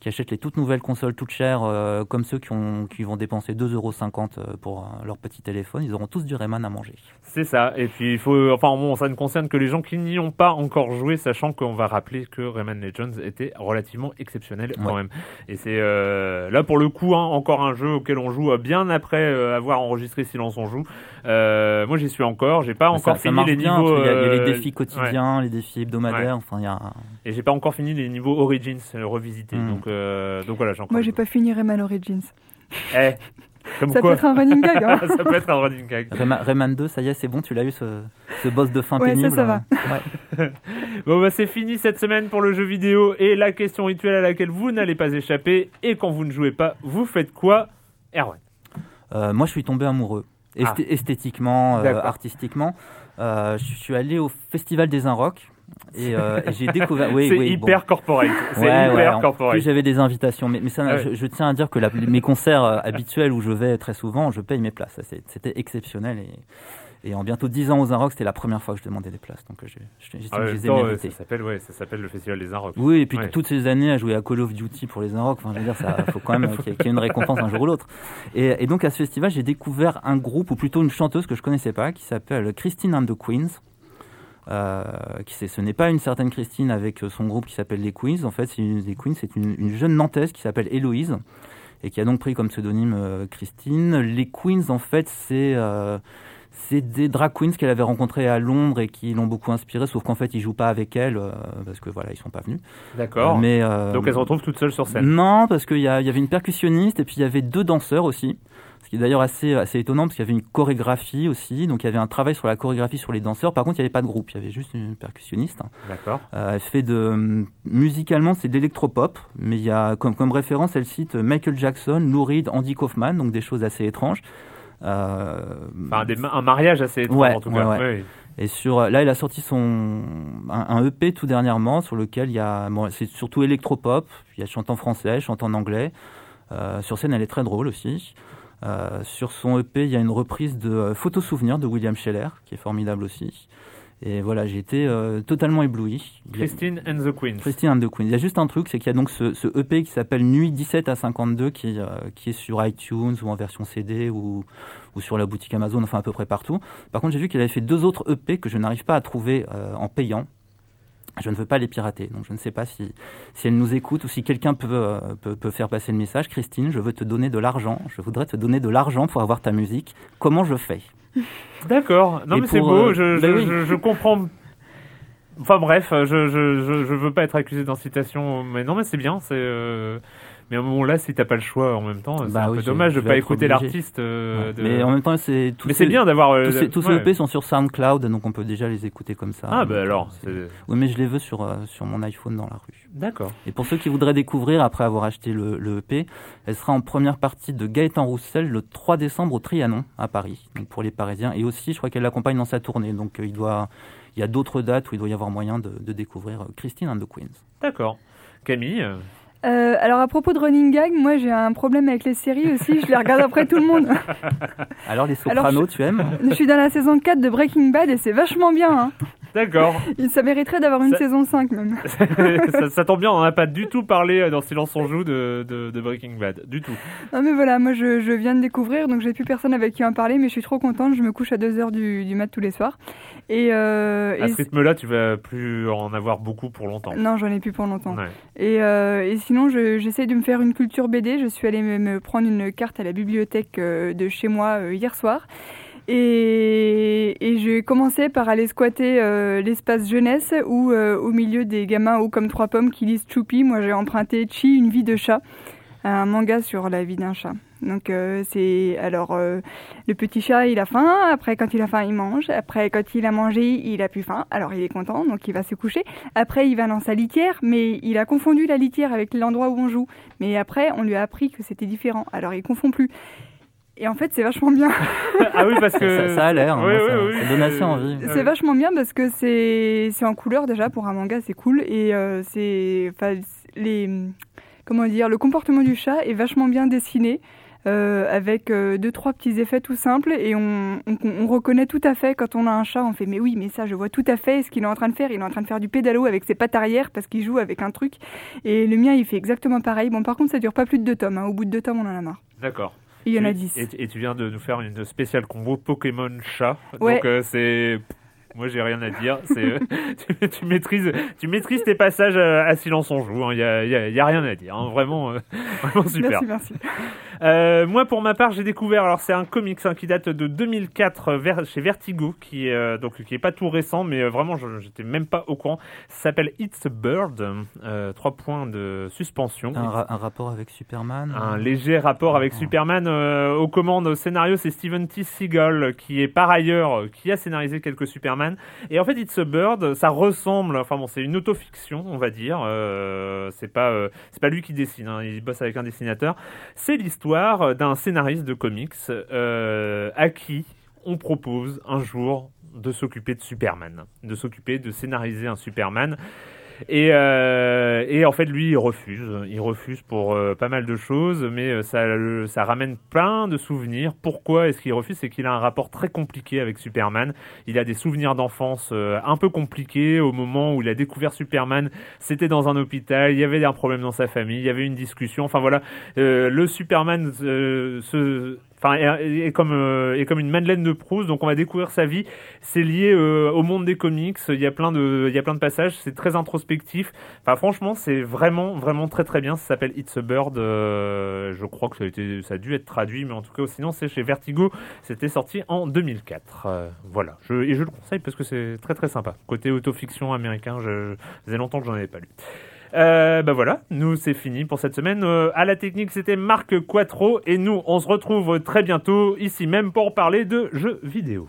qui achètent les toutes nouvelles consoles toutes chères, euh, comme ceux qui, ont, qui vont dépenser 2,50€ euh, pour leur petit téléphone, ils auront tous du Rayman à manger. C'est ça. Et puis il faut, enfin bon, ça ne concerne que les gens qui n'y ont pas encore joué, sachant qu'on va rappeler que Rayman Legends était relativement exceptionnel quand Ouais. même. Et c'est euh, là pour le coup hein, encore un jeu auquel on joue bien après avoir enregistré Silence on joue. Moi j'y suis encore. J'ai pas Mais encore ça, fini les bien, niveaux. y y a les défis ouais. quotidiens, les défis hebdomadaires. Enfin, il y a. Et j'ai pas encore fini les niveaux Origins euh, revisités. Mm. Donc euh, donc voilà, encore. Moi, des j'ai pas fini Rayman Origins. Eh, comme Ça quoi peut être un running gag. Hein. ça peut être un running gag. Rayman, Rayman 2, ça y est, c'est bon, tu l'as eu ce, ce boss de fin Ouais, ça, pénible. ça va. Ouais. Bon bah c'est fini cette semaine pour le jeu vidéo et la question rituelle à laquelle vous n'allez pas échapper. Et quand vous ne jouez pas, vous faites quoi Erwan? Euh, moi, je suis tombé amoureux. Esthétiquement, euh, Ah. D'accord. artistiquement. Euh, je suis allé au Festival des Inrocks et, euh, et j'ai découvert. Oui, c'est oui, hyper corporate. C'est Ouais, ouais, hyper corporate. plus, j'avais des invitations, mais, mais ça, Ah ouais. je, je tiens à dire que la- mes concerts euh, habituels où je vais très souvent, je paye mes places. C'était exceptionnel et, et en bientôt 10 ans aux Inrocks, c'était la première fois que je demandais des places, donc euh, je même les ai ça s'appelle ouais, ça s'appelle le festival des Inrocks. Oui, et puis Ouais. toutes ces années à jouer à Call of Duty pour les Inrocks, enfin, je veux dire, ça faut quand même qu'il y ait- qu'il y ait une récompense un jour ou l'autre. Et, et donc à ce festival, j'ai découvert un groupe, ou plutôt une chanteuse que je connaissais pas, qui s'appelle Christine and the Queens. Euh, qui ce n'est pas une certaine Christine avec son groupe qui s'appelle les Queens. En fait, c'est une, les Queens, c'est une, une jeune nantaise qui s'appelle Héloïse et qui a donc pris comme pseudonyme euh, Christine. Les Queens, en fait, c'est euh, c'est des drag queens qu'elle avait rencontrées à Londres et qui l'ont beaucoup inspirée, sauf qu'en fait, ils jouent pas avec elle euh, parce que voilà, ils sont pas venus. D'accord. Mais Donc elles se retrouvent toutes seules sur scène. non, parce qu'il y avait une percussionniste et puis il y avait deux danseurs aussi. Qui est d'ailleurs assez, assez étonnant parce qu'il y avait une chorégraphie aussi. Donc il y avait un travail sur la chorégraphie sur les danseurs. Par contre, il n'y avait pas de groupe. Il y avait juste une percussionniste. D'accord. Euh, elle fait de. Musicalement, c'est de l'électropop. Mais il y a comme, comme référence, elle cite Michael Jackson, Lou Reed, Andy Kaufman. Donc des choses assez étranges. Euh, Enfin, des un mariage assez étrange Ouais, en tout cas. ouais. Ouais. et sur là, elle a sorti son un, un EP tout dernièrement sur lequel il y a bon, c'est surtout électropop. Il y a chante en français, chante en anglais. Euh, sur scène, elle est très drôle aussi. Euh, sur son EP, il y a une reprise de euh, Photos souvenirs de William Scheller qui est formidable aussi. Et voilà, j'ai été euh, totalement ébloui. Christine and the Queens. Christine and the Queen. Il y a juste un truc, c'est qu'il y a donc ce, ce EP qui s'appelle Nuit 17 à 52 qui, euh, qui est sur iTunes ou en version CD ou, ou sur la boutique Amazon, enfin à peu près partout. Par contre, j'ai vu qu'elle avait fait deux autres EP que je n'arrive pas à trouver euh, en payant. Je ne veux pas les pirater, donc je ne sais pas si, si elle nous écoute ou si quelqu'un peut, euh, peut, peut faire passer le message. Christine, je veux te donner de l'argent. Je voudrais te donner de l'argent pour avoir ta musique. Comment je fais? D'accord. Non Et mais c'est beau. euh, je, je, oui. je, je comprends. Enfin bref, je, je, je, je veux pas être accusé d'incitation, mais non mais c'est bien. C'est euh, Mais à un moment là, si t'as pas le choix en même temps, c'est Bah un oui, peu dommage de pas écouter l'artiste. euh, Ouais. de- Mais en même temps, c'est tous Mais ces- c'est bien d'avoir. euh, Tous ces, tous ces. EP sont sur SoundCloud, donc on peut déjà les écouter comme ça. Ah bah alors, c'est- Oui, mais je les veux sur, euh, sur mon iPhone dans la rue. d'accord. Et pour ceux qui voudraient découvrir après avoir acheté le, le EP, elle sera en première partie de Gaëtan Roussel le 3 décembre au Trianon à Paris, donc pour les Parisiens. Et aussi, je crois qu'elle l'accompagne dans sa tournée, donc euh, il doit, il y a d'autres dates où il doit y avoir moyen de, de découvrir euh, Christine and the Queens. D'accord. Camille, euh, alors à propos de Running Gag, moi j'ai un problème avec les séries aussi, je les regarde après tout le monde. Alors les Alors, Sopranos, tu aimes? je suis dans la saison 4 de Breaking Bad et c'est vachement bien. Hein. D'accord. Ça mériterait d'avoir une Ça- saison 5 même. ça, ça tombe bien, on n'en a pas du tout parlé euh, dans Silence on joue de, de, de Breaking Bad. Du tout. Non mais voilà, moi je, je viens de découvrir, donc j'ai plus personne avec qui en parler, mais je suis trop contente, je me couche à 2h du, du mat tous les soirs. Et, euh, À ce rythme-là, tu vas plus en avoir beaucoup pour longtemps. Non, j'en ai plus pour longtemps. Ouais. Et, euh, et sinon, je- j'essaie de me faire une culture BD. Je suis allée me, prendre une carte à la bibliothèque de chez moi hier soir. Et, et j'ai commencé par aller squatter euh, l'espace jeunesse où, euh, au milieu des gamins hauts comme trois pommes qui lisent Choupi, moi j'ai emprunté Chi, une vie de chat, un manga sur la vie d'un chat. Donc euh, c'est alors le petit chat il a faim, après quand il a faim il mange, après quand il a mangé il a plus faim, alors il est content donc il va se coucher. Après il va dans sa litière mais il a confondu la litière avec l'endroit où on joue. Mais après on lui a appris que c'était différent, alors il confond plus. Et en fait c'est vachement bien. ah oui, parce que. ça, ça a l'air, hein, Oui, ça, oui, ça donne assez envie. C'est vachement bien parce que c'est c'est en couleur déjà pour un manga, c'est cool et euh, c'est les comment dire le comportement du chat est vachement bien dessiné. euh, avec euh, deux trois petits effets tout simples et on, on, on reconnaît tout à fait quand on a un chat on fait mais oui mais ça je vois tout à fait ce qu'il est en train de faire il est en train de faire du pédalo avec ses pattes arrière parce qu'il joue avec un truc et le mien il fait exactement pareil bon par contre ça dure pas plus de deux tomes hein. au bout de deux tomes on en a marre D'accord. Et il y en Tu- a dix Et, et tu viens de nous faire une spéciale combo Pokémon chat. Ouais. Donc euh, c'est. Moi j'ai rien à dire. C'est euh, tu, tu maîtrises, tu maîtrises tes passages à, à silence on joue. Il y, a, y a- y a rien à dire. hein. Vraiment, euh, vraiment super. merci merci Euh, moi, pour ma part, j'ai découvert. Alors, c'est un comics hein, qui date de 2004 euh, vers- chez Vertigo, qui est euh, donc qui est pas tout récent, mais euh, vraiment, je j'étais même pas au courant. Ça s'appelle It's a Bird. euh, trois points de suspension. Un, ra- un rapport avec Superman Un léger rapport avec Oh. Superman euh, aux commandes au scénario, c'est Steven T. Seagal qui est par ailleurs euh, qui a scénarisé quelques Superman. Et en fait, It's a Bird, ça ressemble. Enfin bon, c'est une autofiction, on va dire. Euh, c'est pas euh, c'est pas lui qui dessine. hein, il bosse avec un dessinateur. C'est l'histoire d'un scénariste de comics euh, à qui on propose un jour de s'occuper de Superman, de s'occuper de scénariser un Superman. Et, euh, et en fait, lui, il refuse. Il refuse pour euh, pas mal de choses, mais euh, ça, ça ramène plein de souvenirs. Pourquoi est-ce qu'il refuse? C'est qu'il a un rapport très compliqué avec Superman. Il a des souvenirs d'enfance euh, un peu compliqués. Au moment où il a découvert Superman, c'était dans un hôpital. Il y avait un problème dans sa famille. Il y avait une discussion. Enfin voilà, le Superman se Enfin, est, est comme euh, est comme une Madeleine de Proust. Donc, on va découvrir sa vie. C'est lié euh, au monde des comics. Il y a plein de il y a plein de passages. C'est très introspectif. Enfin, franchement, c'est vraiment vraiment très très bien. Ça s'appelle It's a Bird. euh, je crois que ça a été ça a dû être traduit, mais en tout cas, sinon, c'est chez Vertigo. C'était sorti en 2004. Euh, voilà. Je, et je le conseille parce que c'est très très sympa. Côté autofiction américain, je, ça faisait longtemps que j'en avais pas lu. Euh, bah voilà, nous c'est fini pour cette semaine. Euh, à la technique, c'était Marc Quattro et nous on se retrouve très bientôt ici même pour parler de jeux vidéo.